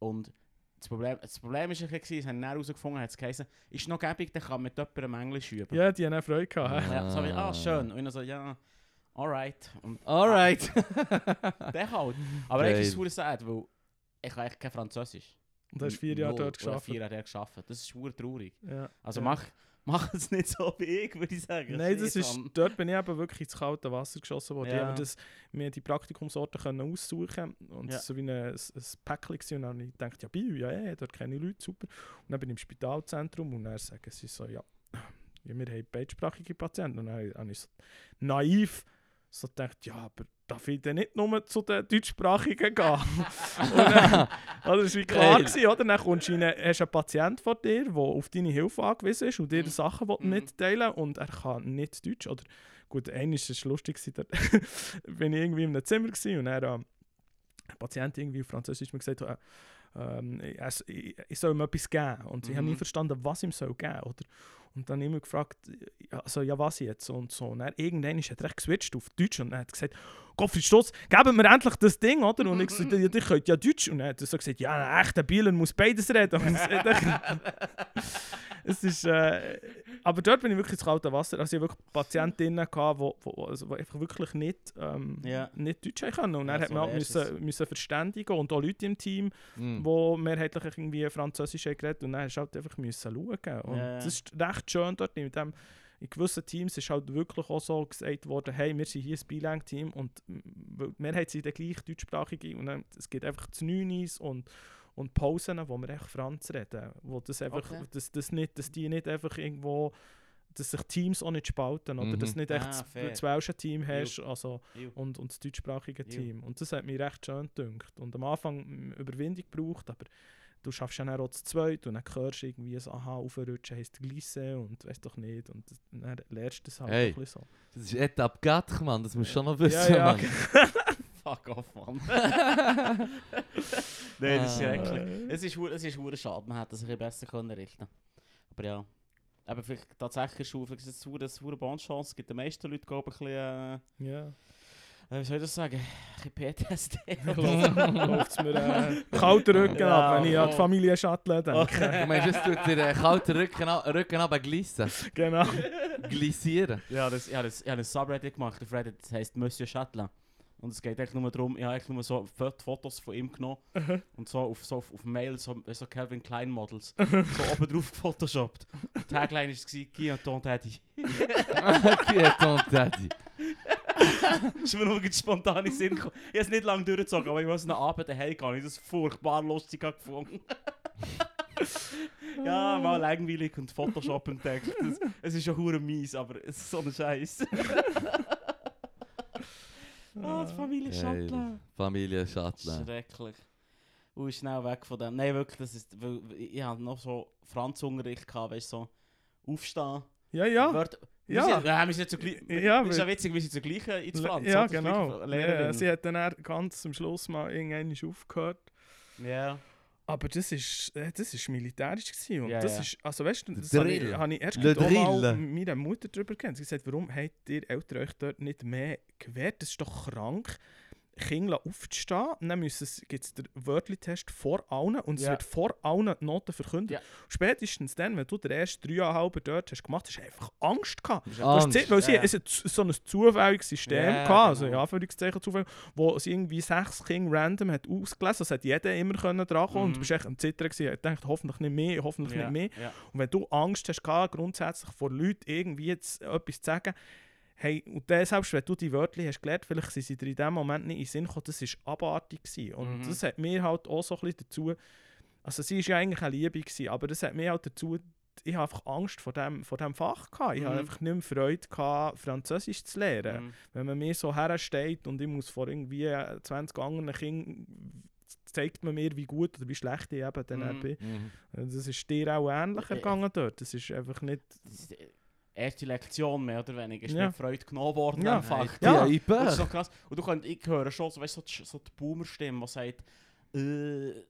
Speaker 1: Und das Problem, das Problem ist, ein bisschen, das haben dann herausgefunden, hat es geheißen, ist noch gäbig, dann kann man mit jemandem Englisch üben.
Speaker 3: Ja, die haben auch Freude gehabt. hä?
Speaker 1: Ja, so wie, ah, schön. Und ich so, ja, alright. Und
Speaker 2: Alright.
Speaker 1: der halt. Aber eigentlich ist es sad, weil ich kann eigentlich kein Französisch.
Speaker 3: Und du hast vier Jahre dort
Speaker 1: ich
Speaker 3: geschafft.
Speaker 1: vier Jahre dort gearbeitet. Das ist verdammt traurig.
Speaker 3: Ja.
Speaker 1: Also
Speaker 3: ja.
Speaker 1: mach, mach es nicht so wie ich, würde ich sagen.
Speaker 3: Nein, das ist, dort bin ich eben wirklich ins kalte Wasser geschossen worden.
Speaker 1: Ja.
Speaker 3: Ja. Das, haben die Praktikumsorte können aussuchen und
Speaker 1: Ja.
Speaker 3: so wie ein, ein, ein Päckchen und dann ich gedacht, ja, Bio, ja, ja, dort kenne ich Leute, super. Und dann bin ich im Spitalzentrum und dann sagen sie so, ja, ja, wir haben beidsprachige Patienten. Und dann habe ich so naiv so gedacht, ja, aber darf ich denn nicht nur zu den Deutschsprachigen gehen? dann, also das war klar, gewesen, oder? Dann kommst du rein, hast einen Patient vor dir, der auf deine Hilfe angewiesen ist und dir
Speaker 1: Mhm.
Speaker 3: Sachen
Speaker 1: Mhm.
Speaker 3: mitteilen und er kann nicht Deutsch. Oder, gut, einmal war es lustig, da bin ich irgendwie in einem Zimmer und er ähm, ein Patient irgendwie auf Französisch mir gesagt, äh, ähm, ich, ich, soll ihm etwas geben. Und ich habe nie
Speaker 1: Mhm.
Speaker 3: verstanden, was ihm soll geben oder? Und dann immer gefragt, also, ja was jetzt und so. Und dann irgendwann hat er geswitcht auf Deutsch und hat gesagt, Gottfried Stutz, geben wir endlich das Ding, oder? Und ich gesagt, ja, ihr könnt ja Deutsch. Und er hat so gesagt, ja, ein echter Bieler muss beides reden. Und es, es ist, äh, aber dort bin ich wirklich ins kalte Wasser. Also ich hatte wirklich Patientinnen, gehabt, wo, wo, also, die einfach wirklich nicht, ähm,
Speaker 1: Ja.
Speaker 3: nicht Deutsch können. Und
Speaker 1: Ja,
Speaker 3: dann hat
Speaker 1: so
Speaker 3: man halt müssen, müssen verständigen und auch Leute im Team,
Speaker 2: Mhm.
Speaker 3: wo mehrheitlich irgendwie Französisch haben geredet und dann hast du halt einfach müssen schauen. Und
Speaker 1: Ja, ja.
Speaker 3: das ist recht schön dort. In, dem, in gewissen Teams ist halt wirklich auch so gesagt worden, hey, wir sind hier ein Bilang-Team und die Mehrheit sind dann gleich deutschsprachige und dann, es gibt einfach die Neunis und und Pausen, wo wir echt Franz reden, wo das einfach,
Speaker 1: Okay.
Speaker 3: dass, das nicht, dass die nicht einfach irgendwo, dass sich Teams auch nicht spalten oder
Speaker 2: Mhm.
Speaker 3: dass nicht echt
Speaker 1: Ah,
Speaker 3: das, welsche Team hast, also
Speaker 1: Ew.
Speaker 3: und, und das deutschsprachige
Speaker 1: Jo.
Speaker 3: Team. Und das hat mich recht schön gedünkt. Und am Anfang mm, Überwindung gebraucht, aber du schaffst ja dann auch zu zweit und dann hörst du irgendwie so, aha, aufrutschen heisst Glisse und weißt doch nicht. Und das- dann lernst du das halt
Speaker 2: Hey.
Speaker 3: ein bisschen so.
Speaker 2: Das ist Etappe 4, Mann, das musst du schon noch wissen,
Speaker 3: ja,
Speaker 2: Mann.
Speaker 1: Fuck off, Mann. Nein, das ist
Speaker 2: Ah.
Speaker 1: schrecklich. Es ist, es ist hure schade, man hätte ein bisschen besser können richten Aber ja. Aber vielleicht tatsächlich ist es eine Bonchance. Es gibt den meisten Leuten, glaube ich, ein bisschen,
Speaker 3: Ja.
Speaker 1: äh, wie soll ich das sagen? Ein PTSD.
Speaker 3: Läuft es mir äh, kalter Rücken
Speaker 1: Ja,
Speaker 3: ab, wenn ich an die. Familie Shuttle denke.
Speaker 2: Du meinst, es tut dir den kalten Rücken, ab- Rücken runter glissen?
Speaker 3: genau.
Speaker 2: Glissieren?
Speaker 1: ja, das, ich habe das, ich habe ein Subreddit gemacht auf Reddit, das heisst Monsieur Chatelain. Und es geht eigentlich nur darum, ich habe eigentlich nur so Fo- Fotos von ihm genommen und so auf, so auf, auf Mail so, so Calvin Klein Models so oben drauf gefotoshoppt. Die Tagline war «Guy und Ton Daddy».
Speaker 2: Okay, Tom Daddy.
Speaker 1: Ist mir nur ganz spontan in den Sinn gekommen. Ich habe es nicht lange durchgezogen, aber ich muss einen Abend daheim gehen. Ich habe das furchtbar lustig gefunden. ja, mal langweilig und Photoshop entdeckt. Das- Es ist schon hure mies, aber es ist so ein Scheiß. ah, die Familie
Speaker 2: Geil.
Speaker 1: Schattler.
Speaker 2: Familie Schattler.
Speaker 1: Schrecklich. Und schnell weg von dem. Nein, wirklich, das ist, weil ich hatte noch so Franzunterricht, gehabt, weißt du, so aufstehen.
Speaker 3: Ja, ja.
Speaker 1: Wörter-
Speaker 3: Ja.
Speaker 1: Wir wir sind zur
Speaker 3: Ja,
Speaker 1: das ist ja witzig, wir sind zur gleichen ins Franz.
Speaker 3: ja,
Speaker 1: oder?
Speaker 3: Genau. Ja, sie hat dann ganz zum Schluss mal irgendwann aufgehört.
Speaker 1: Ja.
Speaker 3: Aber das ist, äh, das ist militärisch gewesen. Und
Speaker 1: Ja,
Speaker 3: das
Speaker 1: ja.
Speaker 3: ist, also weißt du, das habe ich, habe ich erst mal meiner Mutter darüber geredet. Sie hat gesagt, warum habt ihr Eltern euch dort nicht mehr gewährt? Das ist doch krank. Kinder aufzustehen, und dann gibt es den Wörtli-Test vor allen und es wird vor allen die Noten verkündet.
Speaker 1: Ja.
Speaker 3: Spätestens dann, wenn du den ersten dreieinhalb dort hast gemacht, hast du einfach Angst gehabt. Du hast
Speaker 2: Angst.
Speaker 3: gesehen, weil sie es hat so ein zufälliges System
Speaker 1: Ja,
Speaker 3: gehabt, also in
Speaker 1: genau.
Speaker 3: Anführungszeichen zufällig, wo sie irgendwie sechs Kinder random hat ausgelesen, das hat jeder immer können dran kommen und du
Speaker 1: Mhm.
Speaker 3: bist echt am Zittern gewesen, ich dachte, hoffentlich nicht mehr, hoffentlich nicht mehr. Und wenn du Angst hast gehabt, grundsätzlich vor Leuten irgendwie jetzt etwas zu sagen, hey, und dann, selbst wenn du die Wörter hast gelernt, vielleicht sind sie dir in dem Moment nicht in den Sinn gekommen, das war abartig gewesen. Und
Speaker 1: Mhm.
Speaker 3: das hat mir halt auch so ein bisschen dazu, also sie war ja eigentlich eine Liebe gewesen, aber das hat mir halt dazu ich habe einfach Angst vor dem, vor dem Fach gehabt. Ich
Speaker 1: Mhm.
Speaker 3: habe einfach nicht mehr Freude gehabt, Französisch zu lernen.
Speaker 1: Mhm.
Speaker 3: Wenn man mir so hersteht und ich muss vor irgendwie äh, 20 anderen Kindern zeigt man mir, wie gut oder wie schlecht ich eben dann
Speaker 1: Mhm.
Speaker 3: bin.
Speaker 2: Mhm.
Speaker 3: Das ist dir auch ähnlich
Speaker 1: Ja.
Speaker 3: ergangen dort. Das ist einfach nicht...
Speaker 1: Das ist erste Lektion mehr oder weniger. Ist
Speaker 3: Ja.
Speaker 1: mit Freude genommen worden.
Speaker 3: Ja.
Speaker 1: Fach.
Speaker 3: Ja.
Speaker 2: ich
Speaker 1: Und das ist
Speaker 2: bin.
Speaker 1: so krass. Und du kannst, ich höre schon so, weißt, so, die, so die Boomer-Stimme, die sagt, äh,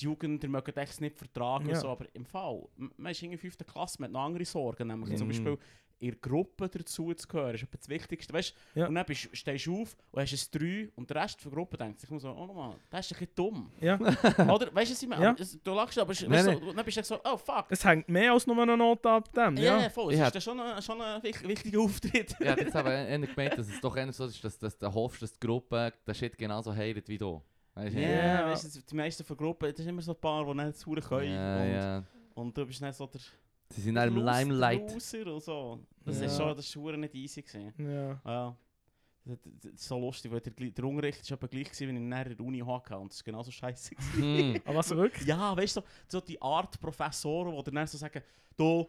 Speaker 1: die Jugend, die mögen das nicht vertragen.
Speaker 3: Ja.
Speaker 1: So, aber im Fall, man ist in der 5. Klasse, man hat noch andere Sorgen. Nämlich zum
Speaker 2: Mhm.
Speaker 1: Beispiel in der Gruppe dazu zu gehören, ist etwa das Wichtigste. Weißt,
Speaker 3: Ja.
Speaker 1: Und dann bist, stehst du auf und hast ein 3 und der Rest der Gruppe denkt sich nur so, oh nochmal, das ist ein bisschen dumm.
Speaker 3: Ja.
Speaker 1: Oder, weißt du, was ich meine?
Speaker 3: Ja.
Speaker 1: Es- Du lachst, aber es-
Speaker 2: nein.
Speaker 1: so, dann bist du echt so, oh fuck.
Speaker 3: Es hängt mehr als nur eine Note ab dem.
Speaker 1: Ja,
Speaker 3: Ja,
Speaker 1: voll.
Speaker 2: Ich
Speaker 1: Es
Speaker 2: hab-
Speaker 1: ist schon ein, schon ein wich- wichtiger Auftritt.
Speaker 2: Ich hätte jetzt aber eher gemeint, dass es doch eher so ist, dass, dass du hoffst, dass die Gruppe den Shit genauso heilt wie du. Weißt
Speaker 1: Ja,
Speaker 2: du?
Speaker 3: Ja.
Speaker 1: weißt du, die meisten von Gruppen, das sind immer so ein paar, die nicht zu können.
Speaker 2: ja,
Speaker 1: und,
Speaker 2: ja.
Speaker 1: und du bist nicht so der,
Speaker 2: Sie sind
Speaker 1: Loser- der
Speaker 2: Limelight.
Speaker 1: Loser und so. Das
Speaker 3: Ja.
Speaker 1: ist schon, das ist schon nicht easy gewesen.
Speaker 3: ja.
Speaker 1: Ja. Das, das, das ist so lustig, weil der, der Unterricht war gleich, gewesen, wenn ich nachher in der Uni hatte und das ist genauso scheiße.
Speaker 2: Hm.
Speaker 3: Aber was wirklich?
Speaker 1: ja, weißt du, so, so die Art Professoren, die dann so sagen, du,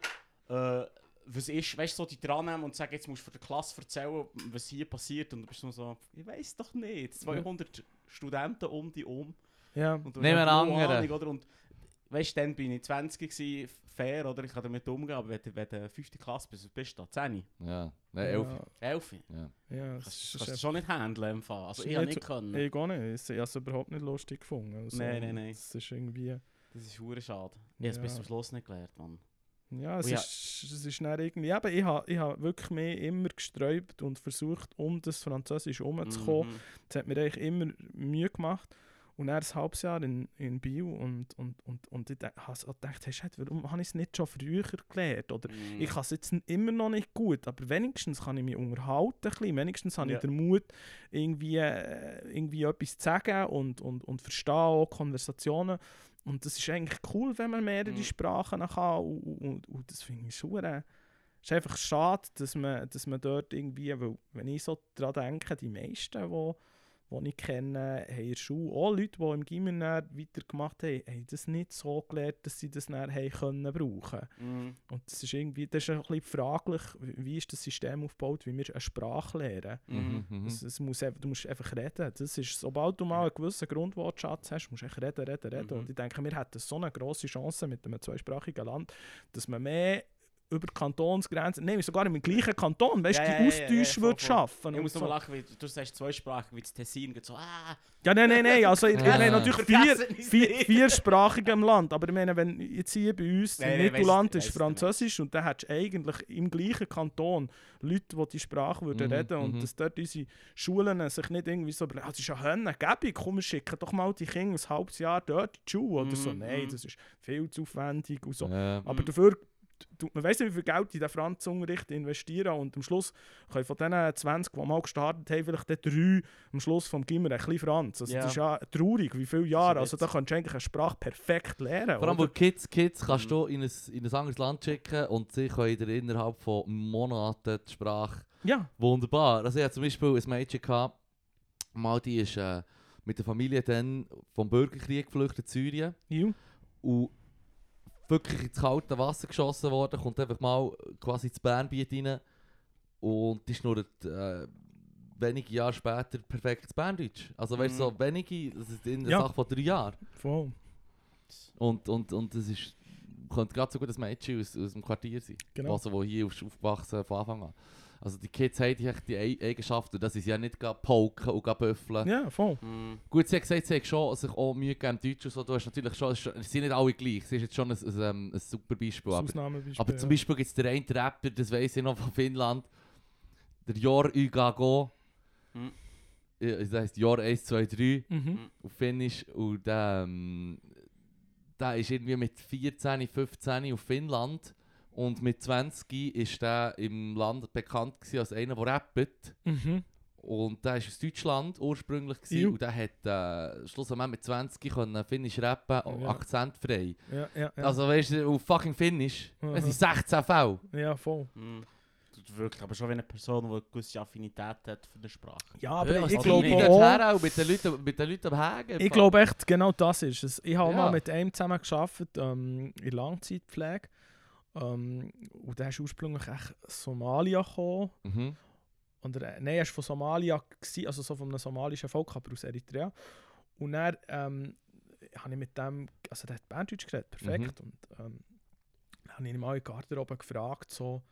Speaker 1: äh, was ist, weißt du, so die dran nehmen und sagen, jetzt musst du für die Klasse erzählen, was hier passiert. Und du bist nur so, ich weiß doch nicht, 200 Studenten um die um.
Speaker 3: Ja.
Speaker 1: Und du
Speaker 2: Nehmen wir
Speaker 1: keine
Speaker 2: andere.
Speaker 1: Ahnung, oder? Und weißt du, dann bin ich 20 gewesen, fair, oder? Ich kann damit umgehen, aber wenn du, wenn du 5. Klasse bist, bist du da 10,
Speaker 2: Ja, nein, elf.
Speaker 3: Ja,
Speaker 1: 11.
Speaker 2: Ja.
Speaker 3: ja,
Speaker 1: Kannst
Speaker 3: das
Speaker 1: du
Speaker 3: ist
Speaker 1: das schon nicht handeln im Fall. Also ich habe
Speaker 3: nicht
Speaker 1: können.
Speaker 3: Ich gar nicht. Ich habe es überhaupt nicht lustig gefunden. Also,
Speaker 1: Nein, nein, nein.
Speaker 3: Es ist irgendwie...
Speaker 1: Das ist hure schade. Ich habe es bis zum Schluss nicht gelernt, Mann.
Speaker 3: Ja, es,
Speaker 1: Und ja-
Speaker 3: Ist, es ist dann irgendwie... Eben, ich habe ich ha wirklich mehr immer gesträubt und versucht, um das Französisch herumzukommen.
Speaker 1: Mhm.
Speaker 3: Das hat mir eigentlich immer Mühe gemacht. Und dann ein halbes Jahr in, in Bio und, und, und, und ich hey, shit, warum habe ich es nicht schon früher gelernt? Oder
Speaker 1: Mhm.
Speaker 3: ich kann es jetzt immer noch nicht gut, aber wenigstens kann ich mich unterhalten. Bisschen. Wenigstens habe
Speaker 1: Ja.
Speaker 3: ich den Mut, irgendwie, äh, irgendwie etwas zu sagen und, und, und verstehe auch Konversationen. Und das ist eigentlich cool, wenn man mehrere
Speaker 1: Mhm.
Speaker 3: Sprachen kann. Und, und, und das finde ich schon. Es ist einfach schade, dass man, dass man dort irgendwie, weil wenn ich so daran denke, die meisten, die die ich kenne, haben in der Schule, auch Leute, die im Gymnasium weitergemacht haben, haben das nicht so gelernt, dass sie das dann haben können brauchen
Speaker 1: Mhm.
Speaker 3: Und das ist irgendwie, das ist ein bisschen fraglich, wie ist das System aufgebaut, wie wir eine Sprache lernen.
Speaker 2: Mhm. Mhm.
Speaker 3: Es, es muss, einfach- du musst einfach reden. Das ist, sobald du mal einen gewissen Grundwortschatz hast, musst du echt reden, reden, reden.
Speaker 1: Mhm.
Speaker 3: Und ich denke, wir hätten so eine grosse Chance mit einem zweisprachigen Land, dass man mehr über Kantonsgrenzen, nein, sogar im gleichen Kanton, weißt du,
Speaker 1: Ja,
Speaker 3: die
Speaker 1: ja, ja, ja,
Speaker 3: Austausch würde
Speaker 1: voll.
Speaker 3: schaffen.
Speaker 1: Ich muss
Speaker 3: so.
Speaker 1: nur lachen, weil du sagst zweisprachig, wie das Tessin geht so, ah,
Speaker 3: Ja, nein, nein, nein. Also, ich,
Speaker 2: Ja.
Speaker 3: meine natürlich vier, vier, viersprachig im Land. Aber ich meine, wenn jetzt hier bei uns
Speaker 1: Nein,
Speaker 3: im
Speaker 1: nein,
Speaker 3: Mittelland
Speaker 1: weiss-
Speaker 3: ist Französisch und dann hättest du eigentlich im gleichen Kanton Leute, die die Sprache würden
Speaker 2: Mhm,
Speaker 3: reden und
Speaker 2: mhm.
Speaker 3: dass dort unsere Schulen sich nicht irgendwie so überlegen, ah, das ist ja Hönnegebig, komm, wir schicken doch mal die Kinder ein halbes Jahr dort in die Schule oder so.
Speaker 1: Mhm,
Speaker 3: Nein,
Speaker 1: mhm.
Speaker 3: das ist viel zu aufwendig und so.
Speaker 2: Ja.
Speaker 3: Aber dafür, man weiß nicht, wie viel Geld in den Franzunterricht investieren und am Schluss können von diesen 20, die mal gestartet haben, vielleicht dann drei am Schluss vom Gimmer ein bisschen Franz. Also
Speaker 1: Ja.
Speaker 3: das ist ja traurig, wie viele Jahre. Also da kannst du eigentlich eine Sprache perfekt lernen.
Speaker 2: Vor allem, wo? Kids, Kids
Speaker 1: Mhm.
Speaker 2: kannst du in ein, in ein anderes Land schicken und sie können dir innerhalb von Monaten die Sprache
Speaker 3: Ja,
Speaker 2: wunderbar. Also ich hatte zum Beispiel ein Mädchen, gehabt, mal die ist äh, mit der Familie dann vom Bürgerkrieg geflüchtet in Syrien
Speaker 3: ju.
Speaker 2: und wirklich ins kalte Wasser geschossen worden, kommt einfach mal quasi ins Bernbiet rein und die schnurrt äh, wenige Jahre später perfekt ins Berndeutsch. Also weißt du, so
Speaker 1: Mhm.
Speaker 2: wenige, das ist in der
Speaker 3: Ja.
Speaker 2: Sache von drei Jahren.
Speaker 3: voll.
Speaker 2: Und, und, und das ist, könnte gerade so gut ein Mädchen aus, aus dem Quartier sein.
Speaker 3: Genau.
Speaker 2: Also, wo hier auf, aufgewachsen von Anfang an. Also die Kids haben die, die Ei- Eigenschaften, dass sie sich ja nicht poken und büffeln.
Speaker 3: Ja, voll.
Speaker 1: Mhm.
Speaker 2: Gut, sie hat gesagt, sie hat schon sich auch Mühe gegeben im Deutsch und so. Du hast natürlich schon, es sind nicht alle gleich. Sie ist jetzt schon ein, ein, ähm, ein super Beispiel.
Speaker 3: Das
Speaker 2: Aber,
Speaker 3: Ausnahmebeispiel.
Speaker 2: aber zum
Speaker 3: ja.
Speaker 2: Beispiel gibt es den einen Rapper, das weiss ich noch von Finnland, der Jor Ygago. Ja, Das heisst Jor 1, 2, 3
Speaker 3: Mhm.
Speaker 2: auf Finnisch. Und ähm, der ist irgendwie mit 14, 15 auf Finnland. Und mit 20 ist der im Land bekannt gewesen als einer, der rappt.
Speaker 3: Mhm.
Speaker 2: Und der ist aus Deutschland ursprünglich gewesen, und der hat äh, schlussendlich mit 20 können Finnisch rappen,
Speaker 3: Ja.
Speaker 2: akzentfrei.
Speaker 3: Ja, ja, ja.
Speaker 2: Also weißt du, auf fucking Finnisch.
Speaker 3: Mhm.
Speaker 2: Es sind 16 Fälle.
Speaker 3: ja, voll.
Speaker 1: Mhm. Wirklich, aber schon wie eine Person, die eine gewisse Affinität hat für die Sprache.
Speaker 3: Ja, aber
Speaker 2: Ja, was
Speaker 3: ich
Speaker 2: die
Speaker 3: glaube auch...
Speaker 2: her auch mit den Leuten, mit den Leuten am Hagen.
Speaker 3: Ich glaube echt, genau das ist es. Ich habe
Speaker 2: Ja.
Speaker 3: mal mit einem zusammen gearbeitet ähm, in Langzeitpflege. Ähm, und der ist ursprünglich echt Somalia gekommen.
Speaker 2: Mhm.
Speaker 3: Oder, äh, nein, er war von Somalia, gewesen, also so von einem somalischen Volk, aber aus Eritrea. Und dann ähm, habe ich mit dem, also der hat Berndeutsch geredet, perfekt. Und ähm, habe ich ihn mal in der Garderobe gefragt, so,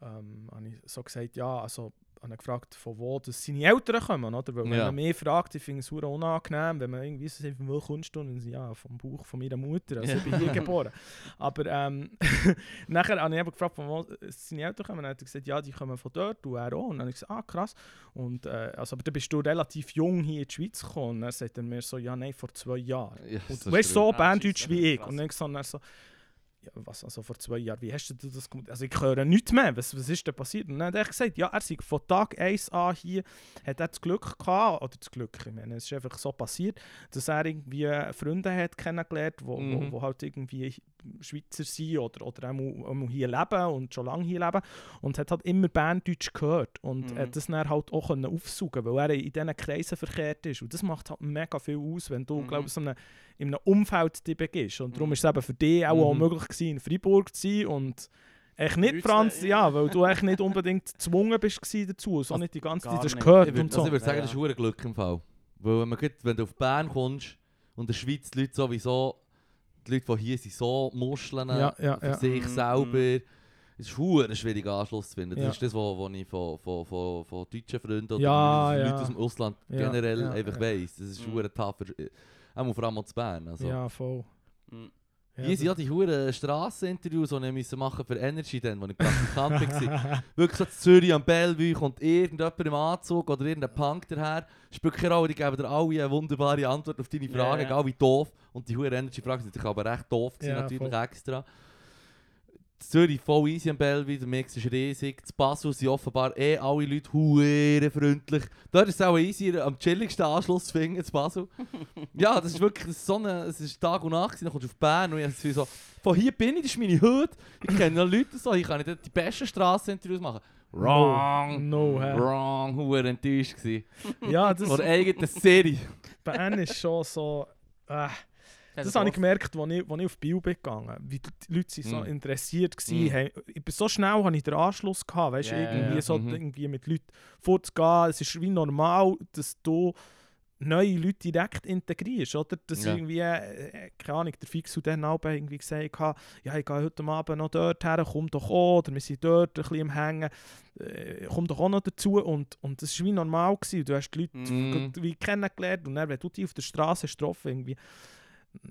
Speaker 3: ähm, habe ich so gesagt, ja, also habe ihn gefragt, von wo das seine Eltern kommen, oder? Weil wenn
Speaker 2: Ja.
Speaker 3: man mich fragt, ich finde es verdammt unangenehm, wenn man irgendwie so sagt, von wo kommst du? Und dann ja, vom Bauch von meiner Mutter, also ich bin hier geboren. Aber ähm, nachher habe ich eben gefragt, von wo seine Eltern kommen. Und dann hat er gesagt, ja, die kommen von dort, du er auch. Und dann habe ich gesagt, ah, krass. Und, äh, also, aber dann bist du relativ jung hier in die Schweiz gekommen. Und dann sagt er mir so, ja, nein, vor zwei Jahren.
Speaker 2: Ja,
Speaker 3: Und
Speaker 2: so
Speaker 3: weißt du, so
Speaker 1: Ah,
Speaker 3: Berndeutsch
Speaker 1: scheisse,
Speaker 3: wie ich.
Speaker 1: krass.
Speaker 3: Und dann gesagt, so, ja, was, also vor zwei Jahren, wie hast du das gemacht? Also ich höre nichts mehr, was, was ist denn passiert? Und dann hat er gesagt, ja, er sei von Tag 1 an hier, hat er das Glück gehabt, oder das Glück, ich meine, es ist einfach so passiert, dass er irgendwie Freunde hat kennengelernt, wo,
Speaker 2: Mhm.
Speaker 3: wo, wo halt irgendwie Schweizer sind oder, oder auch, auch hier leben und schon lange hier leben und hat halt immer Berndeutsch gehört und
Speaker 1: Mhm.
Speaker 3: hat das dann halt auch können aufsaugen weil er in diesen Kreisen verkehrt ist und das macht halt mega viel aus, wenn du,
Speaker 1: Mhm.
Speaker 3: glaube ich, so eine in einem Umfeld dich begibst. Und darum
Speaker 1: Mhm.
Speaker 3: ist es eben für dich auch, auch
Speaker 2: Mhm.
Speaker 3: möglich gewesen, in Freiburg zu sein und Echt nicht,
Speaker 1: Leute-
Speaker 3: Franz, ja, weil du echt nicht unbedingt gezwungen bist dazu, so
Speaker 1: Also
Speaker 3: nicht die ganze Zeit, das gehört
Speaker 2: Ich würde
Speaker 3: und so.
Speaker 2: also ich würd sagen,
Speaker 1: Ja,
Speaker 2: das ist hure Glück im Fall. Weil wenn, man wenn du auf Bern kommst und in der Schweiz die Leute sowieso, die Leute, die hier sind, so Muscheln
Speaker 3: Ja, ja,
Speaker 2: für
Speaker 3: ja.
Speaker 2: sich
Speaker 1: Mhm,
Speaker 2: selber. Es ist hure schwierig Anschluss zu finden. Das ist das, was ich von, von, von, von deutschen Freunden oder
Speaker 3: Ja,
Speaker 2: Leuten aus dem Ausland
Speaker 3: Ja,
Speaker 2: generell
Speaker 3: ja,
Speaker 2: einfach
Speaker 3: ja.
Speaker 2: weiss. Das ist
Speaker 1: Mhm.
Speaker 2: hure tough. für- Auch vor allem auch zu Bern. Also.
Speaker 3: Ja, voll.
Speaker 1: Mhm.
Speaker 3: Ja,
Speaker 2: Hier sind ja die huren Strasseninterviews, die ich müssen machen für Energy, dann, als ich Praktikant war. Wirklich so zu Zürich am Bellevue kommt irgendjemand im Anzug oder irgendein Punk daher, spielt keine Rolle, die geben dir alle eine wunderbare Antwort auf deine
Speaker 1: Ja,
Speaker 2: Frage,
Speaker 1: ja.
Speaker 2: egal wie doof. Und die huren Energy-Fragen sind natürlich aber recht doof gewesen,
Speaker 3: Ja,
Speaker 2: natürlich
Speaker 3: voll.
Speaker 2: extra. Zürich voll easy am Bellevue, der Mix ist riesig. Das Basel sind offenbar eh alle Leute hure freundlich. Dort ist es auch easy, am chilligsten Anschluss zu finden, zu Basel. ja, das ist wirklich das ist so eine, es ist Tag und Nacht, dann kommst du auf Bern und ich so, von hier bin ich, das ist meine Hut. Ich kenne noch Leute so, hier kann ich dort die besten Strasseninterviews machen. Wrong!
Speaker 3: No, hä?
Speaker 2: Wrong, hure enttäuscht gewesen.
Speaker 3: Ja, das
Speaker 2: Oder eigene Serie.
Speaker 3: Bern ist schon so. Äh, das habe ich gemerkt, als ich, als ich auf Bio bin gegangen wie die Leute sind so
Speaker 2: Mm.
Speaker 3: interessiert waren.
Speaker 2: Mm.
Speaker 3: Ich bin so schnell habe ich den Anschluss gehabt, weißt,
Speaker 1: ja,
Speaker 3: irgendwie,
Speaker 2: ja.
Speaker 3: so,
Speaker 2: Mhm.
Speaker 3: irgendwie mit Leuten vorzugehen. Es ist wie normal, dass du neue Leute direkt integrierst, oder? Dass
Speaker 2: Ja.
Speaker 3: irgendwie, äh, keine Ahnung, der Fix und dann Abend irgendwie gesagt hat, ja, ich gehe heute Abend noch dort her, komm doch auch, oder wir sind dort ein bisschen am Hängen, äh, komm doch auch noch dazu. Und, und das war wie normal, gewesen. du hast die Leute
Speaker 2: Mhm.
Speaker 3: wie kennengelernt und dann, wenn du die auf der Straße getroffen, irgendwie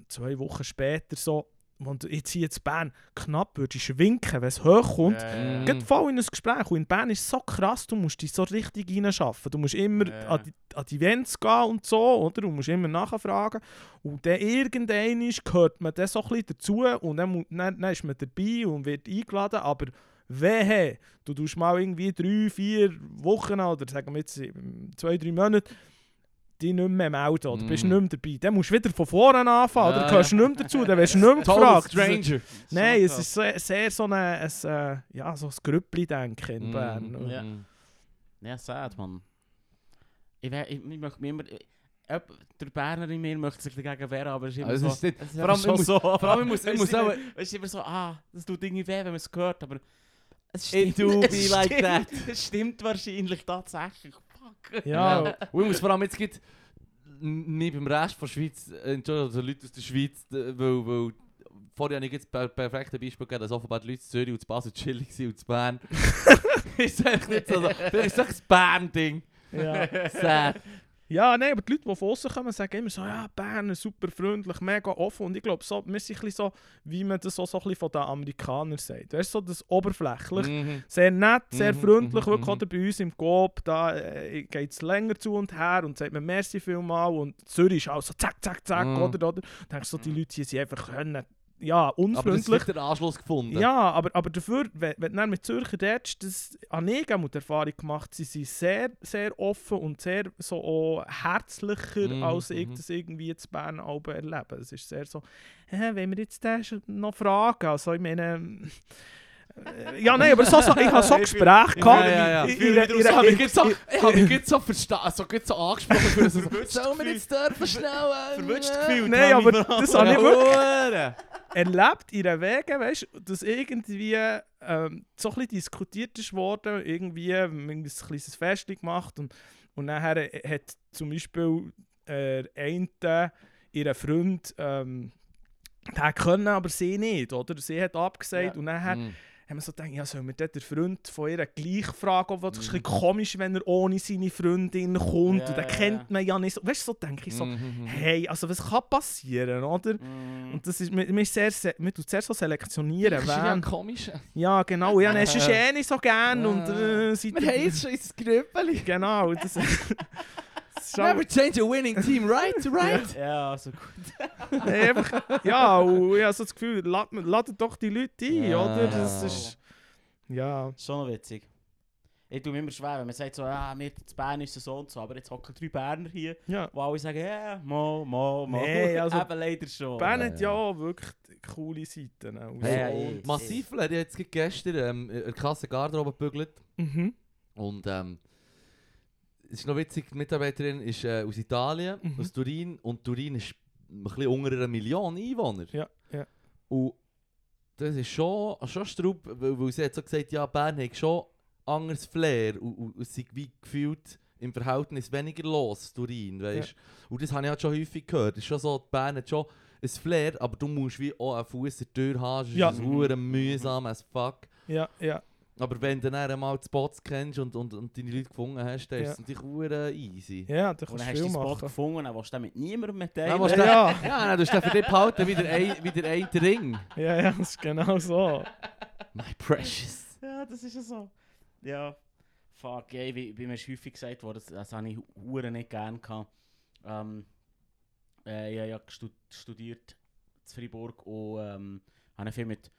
Speaker 3: zwei Wochen später so, und jetzt hier in Bern knapp würdest winken, wenn es hochkommt,
Speaker 2: Mhm.
Speaker 3: Geht voll in ein Gespräch. Und in Bern ist es so krass, du musst dich so richtig reinschaffen. Du musst immer
Speaker 1: Ja.
Speaker 3: an, die, an die Events gehen und so, oder? Du musst immer nachfragen. Und dann irgendwann gehört man dann so ein bisschen dazu und dann, dann, dann ist man dabei und wird eingeladen. Aber wehe, du tust mal irgendwie drei, vier Wochen oder sagen wir jetzt ähm, zwei, drei Monate dich nicht mehr melden oder bist
Speaker 2: Mhm.
Speaker 3: nicht mehr dabei. Dann musst du wieder von vorne anfangen oder
Speaker 2: ja.
Speaker 3: nicht mehr dazu, dann wirst du nicht mehr gefragt.
Speaker 2: Stranger.
Speaker 3: Nein, es ist sehr, sehr so ein, ein, äh, ja, so ein Grüppli-Denken in
Speaker 2: Mhm.
Speaker 3: Bern.
Speaker 1: Ja. Ja, sad, Mann. Ich, ich, ich möchte mich immer... Ob der Berner in mir möchte sich dagegen wehren, aber es ist immer
Speaker 2: Also,
Speaker 1: so...
Speaker 2: es ist vor allem, muss,
Speaker 1: so.
Speaker 2: vor allem, ich muss, ich muss auch...
Speaker 1: immer, es ist immer so, ah, das tut irgendwie weh, wenn man es hört, aber... Es
Speaker 2: It do
Speaker 1: es
Speaker 2: be like
Speaker 1: stimmt,
Speaker 2: that.
Speaker 1: Es stimmt wahrscheinlich tatsächlich. Fuck.
Speaker 3: Ja,
Speaker 2: Und ich muss vor allem jetzt gibt nicht beim Rest der Schweiz, äh, Entschuldigung, also Leute aus der Schweiz, weil, weil vorher habe ich jetzt per perfekte Beispiel gegeben, dass offenbar die Leute zu Zürich und zu Basel chillig sind und zu Bern. ist echt nicht so, das ist das Bern-Ding.
Speaker 3: ja.
Speaker 2: Sad.
Speaker 3: Ja, nein, aber die Leute, die von außen kommen, sagen immer so, ja, Bern super freundlich, mega offen. Und ich glaube, so, wir sind ein bisschen so, wie man das auch so ein bisschen von den Amerikanern sagt. Das ist so das Oberflächlich.
Speaker 2: Mhm.
Speaker 3: Sehr nett, sehr
Speaker 2: Mhm,
Speaker 3: freundlich,
Speaker 2: mhm,
Speaker 3: wirklich
Speaker 2: mhm.
Speaker 3: oder bei uns im Coop, da äh, geht es länger zu und her und sagt mir merci vielmal und Zürich ist auch so zack, zack, zack,
Speaker 2: Mhm.
Speaker 3: oder, oder. Dann denkst du so, die Leute hier sind einfach können, ja,
Speaker 2: Aber das
Speaker 3: unfreundlich.
Speaker 2: ist wieder Anschluss gefunden.
Speaker 3: Ja, aber, aber dafür, wenn, wenn du mit Zürcher redest, das habe ich auch die Erfahrung gemacht, sie sind sehr, sehr offen und sehr so auch herzlicher,
Speaker 2: Mhm,
Speaker 3: als ich
Speaker 2: mhm.
Speaker 3: das irgendwie in Bern erlebe. Es ist sehr so, hä, wenn wir jetzt den schon noch fragen, also ich meine... äh, Ja, nein, aber so, so, ich habe so Gespräche
Speaker 1: ich
Speaker 3: gehabt.
Speaker 2: ja, ja.
Speaker 3: in-
Speaker 1: Ich
Speaker 2: habe mich so, so, versta also so angesprochen, für so, sollen wir jetzt dürfen schnell... äh,
Speaker 1: Verwünscht
Speaker 2: äh,
Speaker 1: gefühlt.
Speaker 3: Nein, aber das habe ich wirklich. Erlebt in den Wegen, weißt du, dass irgendwie ähm, so ein bisschen diskutiert ist worden, irgendwie ähm, ein kleines Fest gemacht und, und nachher hat zum Beispiel äh, eine ihren Freund ähm, der können, aber sie nicht, oder? Sie hat abgesagt
Speaker 1: Ja.
Speaker 3: und nachher
Speaker 2: Mhm.
Speaker 3: Haben wir so gedacht, ja, sollen wir den Freund von ihr gleich fragen, obwohl das ist ein
Speaker 2: Mhm.
Speaker 3: komisch, wenn er ohne seine Freundin kommt
Speaker 1: Ja,
Speaker 3: und den kennt man ja nicht. Weißt du, so denke ich so,
Speaker 2: Mhm.
Speaker 3: hey, also was kann passieren, oder?
Speaker 1: Mm.
Speaker 3: Und das ist, man, man, ist sehr, se- man tut sehr so selektionieren.
Speaker 2: Das ist ja komisch.
Speaker 3: ja, genau. Ja, es eh nicht so gern. Und, äh,
Speaker 2: Wir haben jetzt schon ins Grüppeli.
Speaker 3: Genau. Das, ist
Speaker 2: Never change a winning team, right? Right?
Speaker 1: Ja, also gut.
Speaker 3: einfach, ja, und ich habe so das Gefühl, lad- ladet doch die Leute ein,
Speaker 2: Ja.
Speaker 3: oder? Das ist, ja.
Speaker 1: Schon noch witzig. Ich tue mir immer schwer, wenn man sagt so, ja, wir zu Bern ist es so und so, aber jetzt hocken drei Berner hier,
Speaker 3: ja.
Speaker 1: wo alle sagen, ja, mo, mo, mo.
Speaker 3: Nee, also-
Speaker 1: Eben leider schon.
Speaker 3: Bern
Speaker 2: Ja,
Speaker 3: hat ja auch wirklich coole Seiten. Auch.
Speaker 2: Hey,
Speaker 3: so.
Speaker 2: Massiv, er hat jetzt gerade gestern ähm, in der Kasse Garderobe gebügelt.
Speaker 3: Mhm.
Speaker 2: Und ähm, es ist noch witzig, die Mitarbeiterin ist äh, aus Italien,
Speaker 3: Mhm.
Speaker 2: aus Turin. Und Turin ist ein bisschen unter einer Million Einwohner.
Speaker 3: Ja, ja.
Speaker 2: Und das ist schon, schon Straub, weil, weil sie hat so gesagt, ja, Bern hat schon anderes Flair und, und, und es wie gefühlt im Verhältnis weniger los, Turin, weißt Und das habe ich halt schon häufig gehört. Es ist schon so, Bern hat schon ein Flair, aber du musst wie auch einen Fuß in der Tür haben,
Speaker 3: Ja.
Speaker 2: ist es verdammt mühsam as fuck.
Speaker 3: Ja, ja.
Speaker 2: Aber wenn du dann einmal die Spots kennst und, und, und deine Leute gefunden hast, dann
Speaker 3: Ja.
Speaker 2: ist es natürlich verdammt easy.
Speaker 3: Ja, da
Speaker 1: Und
Speaker 3: kannst
Speaker 1: dann
Speaker 3: du
Speaker 1: hast du
Speaker 3: viel
Speaker 1: den Spot
Speaker 3: machen.
Speaker 1: gefunden, dann willst du mit niemandem mit
Speaker 2: Ja,
Speaker 1: teilen.
Speaker 3: Ja,
Speaker 2: du- Ja, dann tust du für dich behalten, wie der ein, wie der ein Ring.
Speaker 3: ja, ja, das ist genau so.
Speaker 2: My precious.
Speaker 1: Ja, das ist ja so. Ja, fuck, ey, wie, wie mir häufig gesagt worden, das, das habe ich hure nicht gern gehabt. Ähm, äh, ich habe ja studiert in Freiburg und ähm, habe viel mit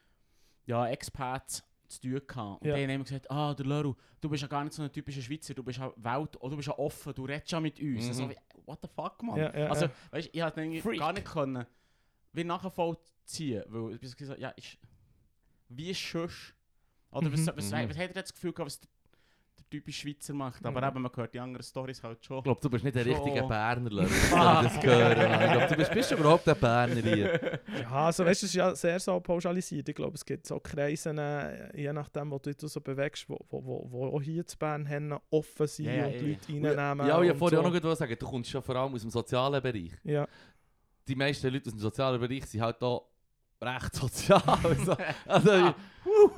Speaker 1: ja, Expats zu tun gehabt. Und
Speaker 3: Ja.
Speaker 1: die haben immer gesagt, ah, der Leru, du bist ja gar nicht so ein typischer Schweizer, du bist ja Welt, oder du bist ja offen, du redest ja mit uns.
Speaker 2: Mhm.
Speaker 1: So wie, what the fuck, man?
Speaker 3: Ja, ja,
Speaker 1: also,
Speaker 3: ja.
Speaker 1: weißt du, ich hätte irgendwie
Speaker 2: Freak.
Speaker 1: gar nicht können, wie nachvollziehen, weil ich gesagt, ja, ist, wie ist sonst? Oder was,
Speaker 3: Mhm.
Speaker 1: was, was,
Speaker 2: Mhm.
Speaker 1: hat er jetzt das Gefühl gehabt, was der, der typische Schweizer macht? Aber
Speaker 3: Mhm.
Speaker 1: eben, man hört die anderen Storys halt schon.
Speaker 2: Ich glaube, du bist nicht der
Speaker 1: Schon.
Speaker 2: richtige Berner. Ich das gehört. Ich glaube, du bist, bist du überhaupt ein Berner hier.
Speaker 3: Ja, also weißt du, es ist ja sehr so pauschalisiert. Ich glaube, es gibt so Kreise, äh, je nachdem, wo du dich so bewegst, wo, wo, wo, wo auch hier zu Bern haben, offen sind
Speaker 1: Ja, ja,
Speaker 3: und die Leute reinnehmen.
Speaker 2: Ja, ich
Speaker 3: und
Speaker 2: wollte vorher
Speaker 3: so.
Speaker 2: auch noch gut sagen, du kommst schon vor allem aus dem sozialen Bereich.
Speaker 3: Ja,
Speaker 2: Die meisten Leute aus dem sozialen Bereich sind halt da recht sozial. Also, also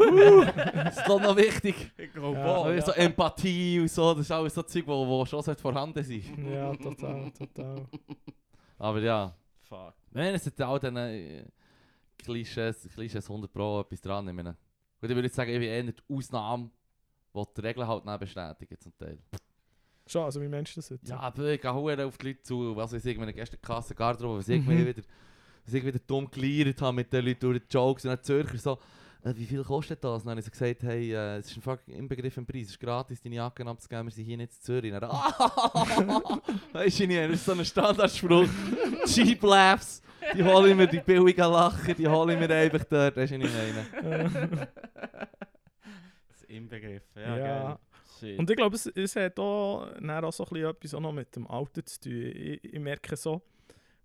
Speaker 2: das ist doch noch wichtig.
Speaker 1: Ich glaube
Speaker 3: Ja.
Speaker 1: auch,
Speaker 2: So Empathie und so, das ist alles so Zeug, wo, wo schon vorhanden sein
Speaker 3: ja, total, total.
Speaker 2: Aber ja,
Speaker 1: Fuck.
Speaker 2: nein, es sind all diese äh, Klischees, Klischees 100 Pro etwas dran. Ich meine, gut, ich würde jetzt sagen, ich bin eher die Ausnahme, die die Regeln halt nicht bestätigen zum Teil.
Speaker 3: Schon, also wie du das jetzt?
Speaker 2: Ja, aber ich gehe auf die Leute zu, was weiß ich, gestern Kasse Garderobe, was ich
Speaker 3: Mhm.
Speaker 2: wieder, was ich wieder dumm geleiert habe mit den Leuten durch die Jokes und dann die Zürcher so, äh, wie viel kostet das? Und dann habe ich so gesagt, hey, äh, es ist ein fucking Inbegriff im Preis, es ist gratis, deine Jacken abzugeben, wir sind hier nicht in Zürich. Und dann, ah, weisst du nicht, das ist so ein Standardspruch, Cheap Laughs, die hole ich mir, die billigen Lachen, die hole ich mir einfach dort, weisst du nicht meine.
Speaker 1: Das Inbegriffen, ja,
Speaker 3: Ja.
Speaker 1: geil. Shit.
Speaker 3: Und ich glaube, es, es hat auch, auch so ein bisschen etwas auch noch mit dem Alter zu tun. Ich, ich merke so,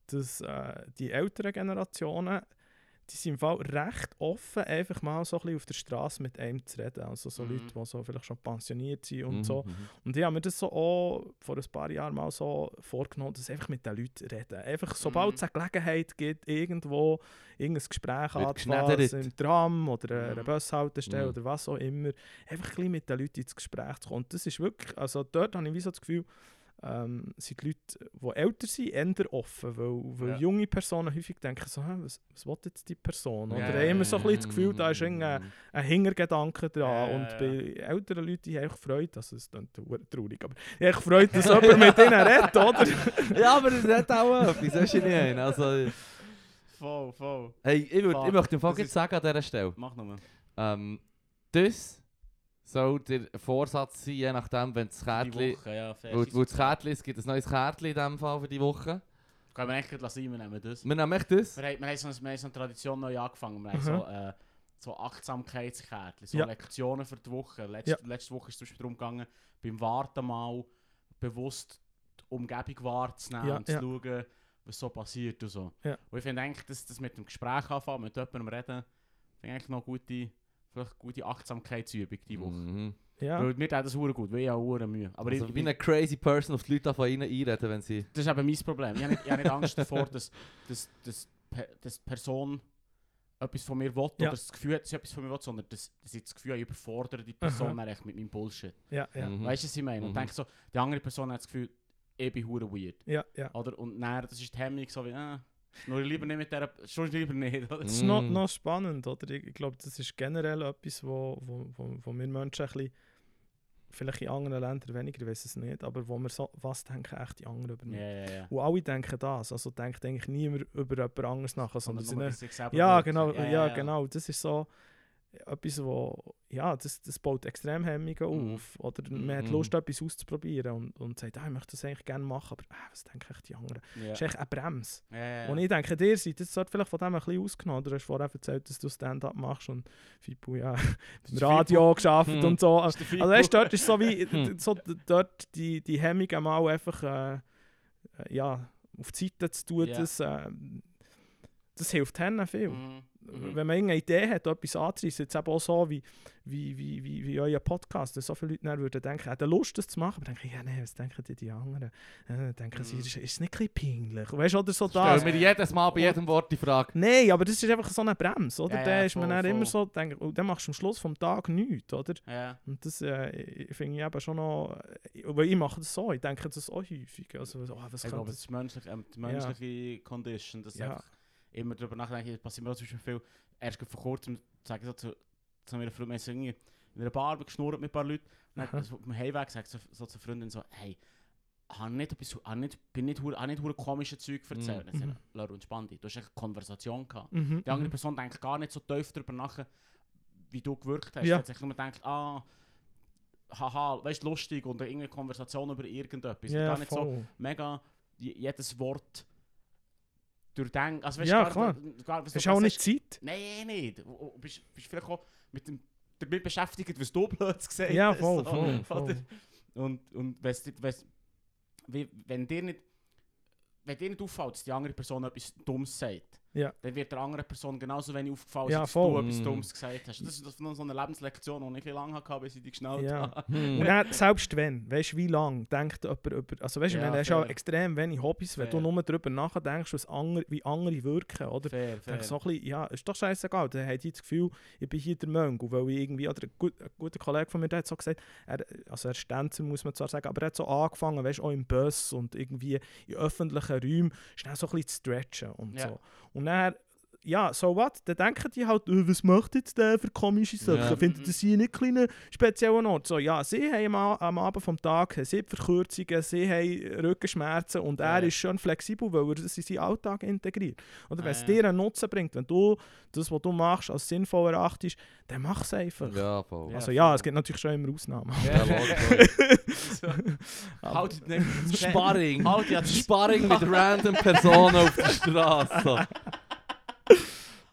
Speaker 3: dass äh, die älteren Generationen, die sind im Fall recht offen, einfach mal so ein bisschen auf der Straße mit einem zu reden. Also so
Speaker 1: Mhm.
Speaker 3: Leute, die so vielleicht schon pensioniert sind und
Speaker 2: Mhm,
Speaker 3: so.
Speaker 2: mhm.
Speaker 3: Und ich habe mir das so auch vor ein paar Jahren mal so vorgenommen, dass einfach mit den Leuten reden. Einfach, sobald
Speaker 1: Mhm.
Speaker 3: es eine Gelegenheit gibt, irgendwo irgendein Gespräch
Speaker 2: geschneddert.
Speaker 3: im Tram oder einer
Speaker 1: Mhm.
Speaker 3: Bushaltestelle
Speaker 2: Mhm.
Speaker 3: oder was auch immer, einfach ein bisschen mit den Leuten ins Gespräch zu kommen. Und das ist wirklich, also dort habe ich wie so das Gefühl, ähm, sind die Leute, die älter sind, eher offen, weil, weil
Speaker 1: Ja.
Speaker 3: junge Personen häufig denken so, «Hä, was, was will jetzt die Person? Oder
Speaker 1: Ja,
Speaker 3: haben
Speaker 1: ja,
Speaker 3: immer so ein bisschen das. Gefühl, da ist irgendein ein Hintergedanke dran.
Speaker 1: Ja,
Speaker 3: und
Speaker 1: ja.
Speaker 3: bei älteren Leuten haben einfach Freude, also es verdammt traurig, aber einfach Freude, dass jemand mit ihnen redet, oder?
Speaker 2: Ja, aber das hat auch etwas, weisst du nicht? Also,
Speaker 1: Voll, voll.
Speaker 2: hey, ich, würd, ich möchte im Fall jetzt sagen an dieser Stelle,
Speaker 1: Mach nochmal.
Speaker 2: Ähm, das soll der Vorsatz sein, je nachdem, wenn das Kärtchen...
Speaker 1: Woche, ja.
Speaker 2: Weil, weil das Kärtchen, es gibt ein neues Kärtchen in diesem Fall für die Woche.
Speaker 1: Können wir echt lassen, wir nehmen das.
Speaker 2: Wir nehmen echt das.
Speaker 1: Wir haben, wir haben, so, eine- wir haben so eine Tradition neu angefangen. Wir haben
Speaker 3: Mhm.
Speaker 1: so, äh, so Achtsamkeitskärtchen, so
Speaker 3: Ja.
Speaker 1: Lektionen für die Woche. Letzte,
Speaker 3: Ja.
Speaker 1: letzte Woche ist es zum Beispiel darum gegangen, beim Warten mal bewusst die Umgebung wahrzunehmen
Speaker 3: Ja,
Speaker 1: und zu
Speaker 3: ja.
Speaker 1: schauen, was so passiert und so.
Speaker 3: Ja.
Speaker 1: Und ich finde eigentlich, dass das mit dem Gespräch anfangen, mit jemandem reden, finde ich eigentlich noch gute, vielleicht gute Achtsamkeitsübung diese Woche.
Speaker 2: Mhm.
Speaker 3: Ja,
Speaker 1: Weil mir tut das hure gut, weil ich habe hure Mühe. Aber
Speaker 2: also,
Speaker 1: ich, ich,
Speaker 2: eine crazy person auf die Leute von ihnen einreden, wenn sie...
Speaker 1: das ist eben mein Problem. Ich habe nicht, ich habe nicht Angst davor, dass, dass, dass, dass die Person etwas von mir will
Speaker 3: Ja.
Speaker 1: oder das Gefühl hat, dass sie etwas von mir will, sondern dass, dass ich das Gefühl habe, ich überfordere die Person
Speaker 3: Aha.
Speaker 1: dann echt mit meinem Bullshit.
Speaker 3: ja, ja,
Speaker 2: Mhm.
Speaker 1: Weißt du, was ich meine? Und
Speaker 2: Mhm.
Speaker 1: denke so, die andere Person hat das Gefühl, ich bin hure weird.
Speaker 3: ja, ja.
Speaker 1: Oder? Und dann, das ist die Hemmung so wie, äh, schnurre lieber nicht mit der, schnurre lieber nicht. Oder?
Speaker 3: Das ist noch,
Speaker 2: Mm.
Speaker 3: noch spannend, oder? Ich, ich glaube, das ist generell etwas, wo, wo, wo, wo wir Menschen ein bisschen, vielleicht in anderen Ländern weniger, ich weiß es nicht, aber wo wir so, was denken echt die anderen über mich?
Speaker 1: Ja, ja, ja.
Speaker 3: Und alle denken das, also denkt eigentlich niemand über jemand anderes nach, sondern
Speaker 1: nur sich selber
Speaker 3: Ja, genau, ja, genau. Das ist so etwas, wo, ja, das, das baut extrem Hemmungen
Speaker 1: Mhm.
Speaker 3: auf. Oder man hat
Speaker 2: Mhm.
Speaker 3: Lust, etwas auszuprobieren und, und sagt, ah, ich möchte das eigentlich gerne machen, aber ah, was denken echt die anderen?
Speaker 1: Ja.
Speaker 3: Das ist echt eine Bremse.
Speaker 1: Ja, ja,
Speaker 3: Und ich denke, dir seid das sollte vielleicht von dem ein bisschen ausgenommen. Du hast vorher erzählt, dass du Stand-up machst und Fibu, ja, im Radio geschafft
Speaker 2: Hm.
Speaker 3: und so.
Speaker 1: Das
Speaker 3: Also weißt, dort ist so wie, so dort die, die Hemmung mal einfach, äh, äh, ja, auf die Seite zu tun,
Speaker 1: Ja.
Speaker 3: dass, ähm, das hilft ihnen viel.
Speaker 1: Mhm. Mhm.
Speaker 3: Wenn man irgendeine Idee hat, etwas anzureissen, jetzt eben auch so wie, wie, wie, wie, wie euer Podcast, dass so viele Leute dann würden denken, hätten Lust, das zu machen, aber denke ich, ja, nee, was denken die, die anderen? Äh, denken sie,
Speaker 1: Mhm.
Speaker 3: ist, ist es nicht ein peinlich? Weißt du, oder so
Speaker 2: Stellen
Speaker 3: das?
Speaker 2: wir jedes Mal bei jedem Wort die Frage.
Speaker 3: Nein, aber das ist einfach so eine Bremse, oder?
Speaker 1: Ja, ja,
Speaker 3: da ist man
Speaker 1: voll,
Speaker 3: dann immer
Speaker 1: voll.
Speaker 3: so, denk, und dann machst du am Schluss vom Tag nichts, oder?
Speaker 1: Ja.
Speaker 3: Und das äh, finde ich eben schon noch, äh, weil ich mache das so, ich denke das auch häufig, also, oh, was
Speaker 1: Ich glaube,
Speaker 3: das
Speaker 1: das ist menschlich, ähm, die menschliche Condition, dass
Speaker 3: Ja.
Speaker 1: einfach immer darüber nachdenken, das passiert mir auch Beispiel viel, erst vor kurzem, sage ich so zu, zu meiner Freundin, wir irgendwie in einer Bar geschnurrt mit ein paar Leuten, und dann also, auf dem Heimweg sagt so, so zur Freundin so, hey, hab nicht etwas, hab nicht, bin nicht, hure- hab nicht komische Zeug erzählt.
Speaker 2: Mhm.
Speaker 1: Mm.
Speaker 3: Mhm.
Speaker 1: er, Laura, entspann dich, du hast eine Konversation gehabt.
Speaker 3: Mhm,
Speaker 1: Die andere
Speaker 3: mhm.
Speaker 1: Person denkt gar nicht so tief darüber nach, wie du gewirkt hast.
Speaker 3: Ja.
Speaker 1: Ja. hat nur gedacht, ah, haha, weißt lustig und irgendeine Konversation über irgendetwas.
Speaker 3: Ja,
Speaker 1: gar nicht so
Speaker 3: voll.
Speaker 1: mega j- jedes Wort durchdenken. Also, weißt,
Speaker 3: Ja,
Speaker 1: gar,
Speaker 3: klar.
Speaker 1: Gar,
Speaker 3: Hast
Speaker 1: du
Speaker 3: auch nicht Zeit?
Speaker 1: Nein, nicht. Du du bist, bist vielleicht auch mit dem, damit beschäftigt, was du blöd gesagt
Speaker 3: Ja,
Speaker 1: hast.
Speaker 3: voll,
Speaker 1: so,
Speaker 3: voll, voll.
Speaker 1: Und, und wenn's, wie, wenn dir nicht wenn dir nicht auffällt, dass die andere Person etwas Dummes sagt,
Speaker 3: Ja.
Speaker 1: dann wird der anderen Person genauso wenig aufgefallen,
Speaker 3: Ja,
Speaker 1: als
Speaker 3: voll.
Speaker 1: du etwas
Speaker 2: Mm.
Speaker 1: Dummes gesagt hast. Das ist das noch so eine Lebenslektion, die ich lange hatte, bis ich die geschnallt
Speaker 3: Ja.
Speaker 1: habe.
Speaker 2: Hm.
Speaker 3: Und dann, selbst wenn, weißt du, wie lange denkt jemand über. Also, weißt du,
Speaker 1: Ja,
Speaker 3: du hast ja
Speaker 1: fair.
Speaker 3: extrem wenig Hobbys, wenn du
Speaker 1: Fair.
Speaker 3: nur darüber nachdenkst, was andere, wie andere wirken, oder?
Speaker 1: Fair,
Speaker 3: Ich
Speaker 1: fair.
Speaker 3: so ein bisschen, ja, ist doch scheißegal. Dann hat ich das Gefühl, ich bin hier der Mönch. Weil ich irgendwie, oder ein, gut, ein guter Kollege von mir der hat so gesagt, er, also er ist Tänzer, muss man zwar sagen, aber er hat so angefangen, weißt du, auch im Bus und irgendwie in öffentlichen Räumen, schnell so ein bisschen zu stretchen und
Speaker 1: Ja.
Speaker 3: so. Und dann, ja, so what? Dann denken die halt, äh, was macht jetzt der für komische Sachen?
Speaker 2: Ja.
Speaker 3: Findet das hier nicht ein kleiner spezieller Ort? So, ja, sie haben am, am Abend vom Tag haben sie Verkürzungen, sie haben Rückenschmerzen und er
Speaker 1: Ja.
Speaker 3: ist schon flexibel, weil er das in seinen Alltag integriert. Oder wenn es
Speaker 1: ja.
Speaker 3: dir einen Nutzen bringt, wenn du das, was du machst, als sinnvoll erachtest, dann mach es einfach.
Speaker 2: Ja, voll.
Speaker 1: Ja.
Speaker 3: Also ja, es gibt natürlich schon immer Ausnahmen.
Speaker 2: Ja,
Speaker 1: Halt nicht.
Speaker 2: Sparring.
Speaker 1: Halt
Speaker 2: Sparring mit random Personen auf der Straße.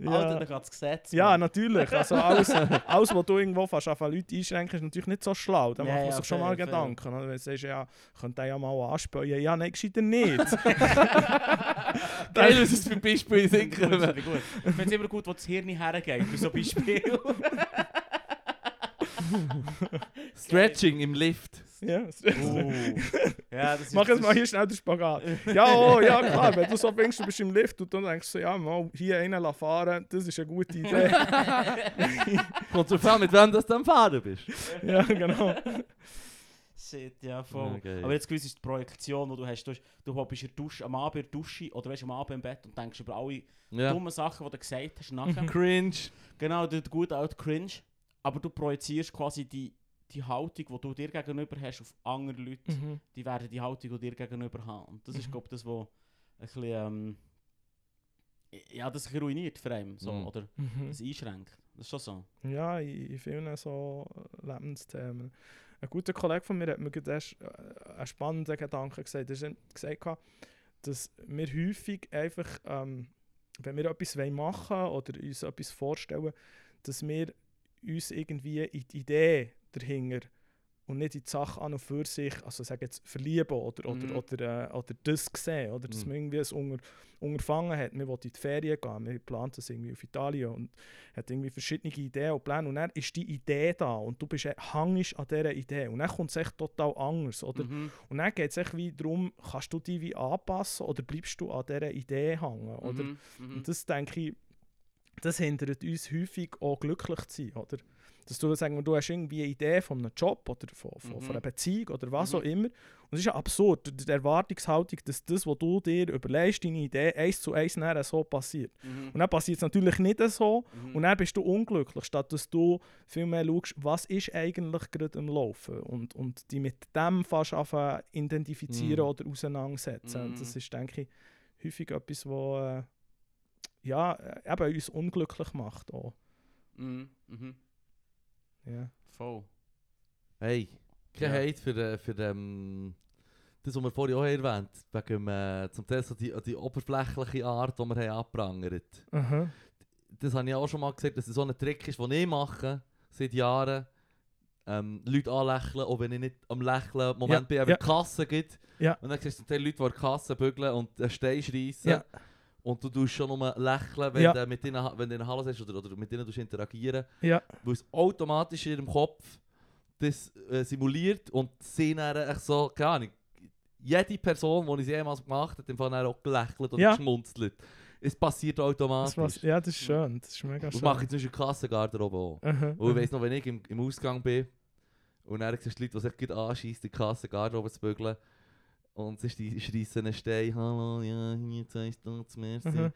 Speaker 1: Alter,
Speaker 3: ja.
Speaker 1: da geht das Gesetz.
Speaker 3: ja,
Speaker 1: Mann.
Speaker 3: natürlich. Also alles, alles, was du irgendwo fast auf Leute einschränken, ist natürlich nicht so schlau. Da
Speaker 1: Ja,
Speaker 3: macht man
Speaker 1: ja,
Speaker 3: sich schon
Speaker 1: fair,
Speaker 3: mal
Speaker 1: fair.
Speaker 3: Gedanken. Wenn du sagst, ja, könnte ja mal anspähen. Ja, nein, gescheiter nicht.
Speaker 2: Geil, dass es für Beispiel
Speaker 1: Gut,
Speaker 2: sinken.
Speaker 1: finde ich finde es immer gut, wo das Hirn hergeht, bei so Beispiel.
Speaker 2: Stretching im Lift.
Speaker 3: Ja.
Speaker 1: Uh. Ja, das ist,
Speaker 3: Mach jetzt mal hier schnell den Spagat. Ja, oh, ja klar, wenn du so denkst, du bist im Lift und dann denkst du, so, ja, mal hier einen fahren, das ist eine gute Idee.
Speaker 2: Kommt drauf an, mit wem du dann fahren bist.
Speaker 3: ja, genau.
Speaker 1: Shit, ja, voll.
Speaker 2: Okay.
Speaker 1: Aber jetzt gewiss ist die Projektion, die du hast. Du, hast- du hockst in der Dusche, am Abend in der Dusche oder weißt, am Abend im Bett und denkst über alle
Speaker 2: Ja.
Speaker 1: dummen Sachen, die du gesagt hast, nachher.
Speaker 2: Cringe.
Speaker 1: genau, der gute alte Cringe. Aber du projizierst quasi die, die Haltung, die du dir gegenüber hast, auf andere Leute.
Speaker 3: Mhm.
Speaker 1: Die werden die Haltung, die dir gegenüber haben. Und das ist,
Speaker 3: Mhm.
Speaker 1: glaube ich, das, was ein bisschen, ähm, ja, das ruiniert für einen, so,
Speaker 2: Mhm.
Speaker 1: oder
Speaker 3: Mhm.
Speaker 1: das einschränkt. Das ist schon so.
Speaker 3: Ja, in, vielen so Lebensthemen. Ein guter Kollege von mir hat mir gerade erst äh, einen spannenden Gedanken gesagt. Er hat gesagt, gehabt, dass wir häufig einfach, ähm, wenn wir etwas wollen machen oder uns etwas vorstellen, dass wir uns irgendwie in die Idee dahinter und nicht in die Sache an und für sich, also sagen jetzt verlieben oder, oder,
Speaker 1: Mhm.
Speaker 3: oder, äh, oder das sehen, oder dass
Speaker 2: Mhm.
Speaker 3: man irgendwie ein Unter Unterfangen hat, man will in die Ferien gehen, man plant das irgendwie auf Italien und hat irgendwie verschiedene Ideen und Pläne und dann ist die Idee da und du bist, äh, hängst an dieser Idee und dann kommt es echt total anders, oder?
Speaker 1: Mhm.
Speaker 3: Und dann geht es echt wie darum, kannst du dich wie anpassen oder bleibst du an dieser Idee hängen, oder?
Speaker 1: Mhm. Mhm.
Speaker 3: Und das denke ich, das hindert uns häufig auch glücklich zu sein, oder? Dass du sagen du hast irgendwie eine Idee von einem Job oder von, von, von
Speaker 1: Mhm.
Speaker 3: einer Beziehung oder was
Speaker 1: Mhm.
Speaker 3: auch immer. Und es ist ja absurd, die Erwartungshaltung, dass das, was du dir überlegst, deine Idee, eins zu eins nachher so passiert.
Speaker 1: Mhm.
Speaker 3: Und dann passiert es natürlich nicht so.
Speaker 1: Mhm.
Speaker 3: Und dann bist du unglücklich, statt dass du viel mehr schaust, was ist eigentlich gerade am Laufen und, und die mit dem fast anfangen identifizieren
Speaker 2: Mhm.
Speaker 3: oder auseinandersetzen. Und
Speaker 1: Mhm.
Speaker 3: das ist, denke ich, häufig etwas, was äh, ja, äh, eben uns unglücklich macht. Auch.
Speaker 1: Mhm. Mhm.
Speaker 3: Ja.
Speaker 1: Voll.
Speaker 2: Hey, kein
Speaker 1: Ja.
Speaker 2: Hate für, für ähm, das, was wir vorhin auch erwähnt haben, wegen äh, zum Teil so die, die oberflächliche Art, die wir haben abprangert.
Speaker 3: Aha.
Speaker 2: Das habe ich auch schon mal gesagt, dass es so ein Trick ist, den ich mache, seit Jahren. Ähm, Leute anlächeln, auch wenn ich nicht am Lächeln Moment
Speaker 3: Ja,
Speaker 2: bin, aber
Speaker 3: ja.
Speaker 2: Kasse gibt.
Speaker 3: Ja.
Speaker 2: Und dann siehst du zum Teil Leute, die Kasse bügeln und einen Stein schreissen.
Speaker 3: Ja.
Speaker 2: Und du tust schon nur lächeln, wenn
Speaker 3: Ja.
Speaker 2: du mit ihnen, wenn du Hallo sagst oder, oder mit ihnen tust interagieren,
Speaker 3: Ja.
Speaker 2: weil es automatisch in ihrem Kopf das äh, simuliert und sie dann echt so, keine Ahnung, jede Person, die ich jemals gemacht habe, hat im Fall auch gelächelt oder
Speaker 3: Ja.
Speaker 2: geschmunzelt. Es passiert
Speaker 3: Das
Speaker 2: automatisch.
Speaker 3: ja, das ist schön. Das ist mega
Speaker 2: Das
Speaker 3: schön.
Speaker 2: mache ich in der Kassengarderobe auch.
Speaker 3: Aha,
Speaker 2: Und ich weiss noch, wenn ich im, im Ausgang bin und dann siehst du die Leute, die sich gerade anschießen, die Kassengarderobe zu bügeln und sie schreissen einen Stein, «Hallo, ja, hier zeigst du uns, merci».
Speaker 3: Mhm.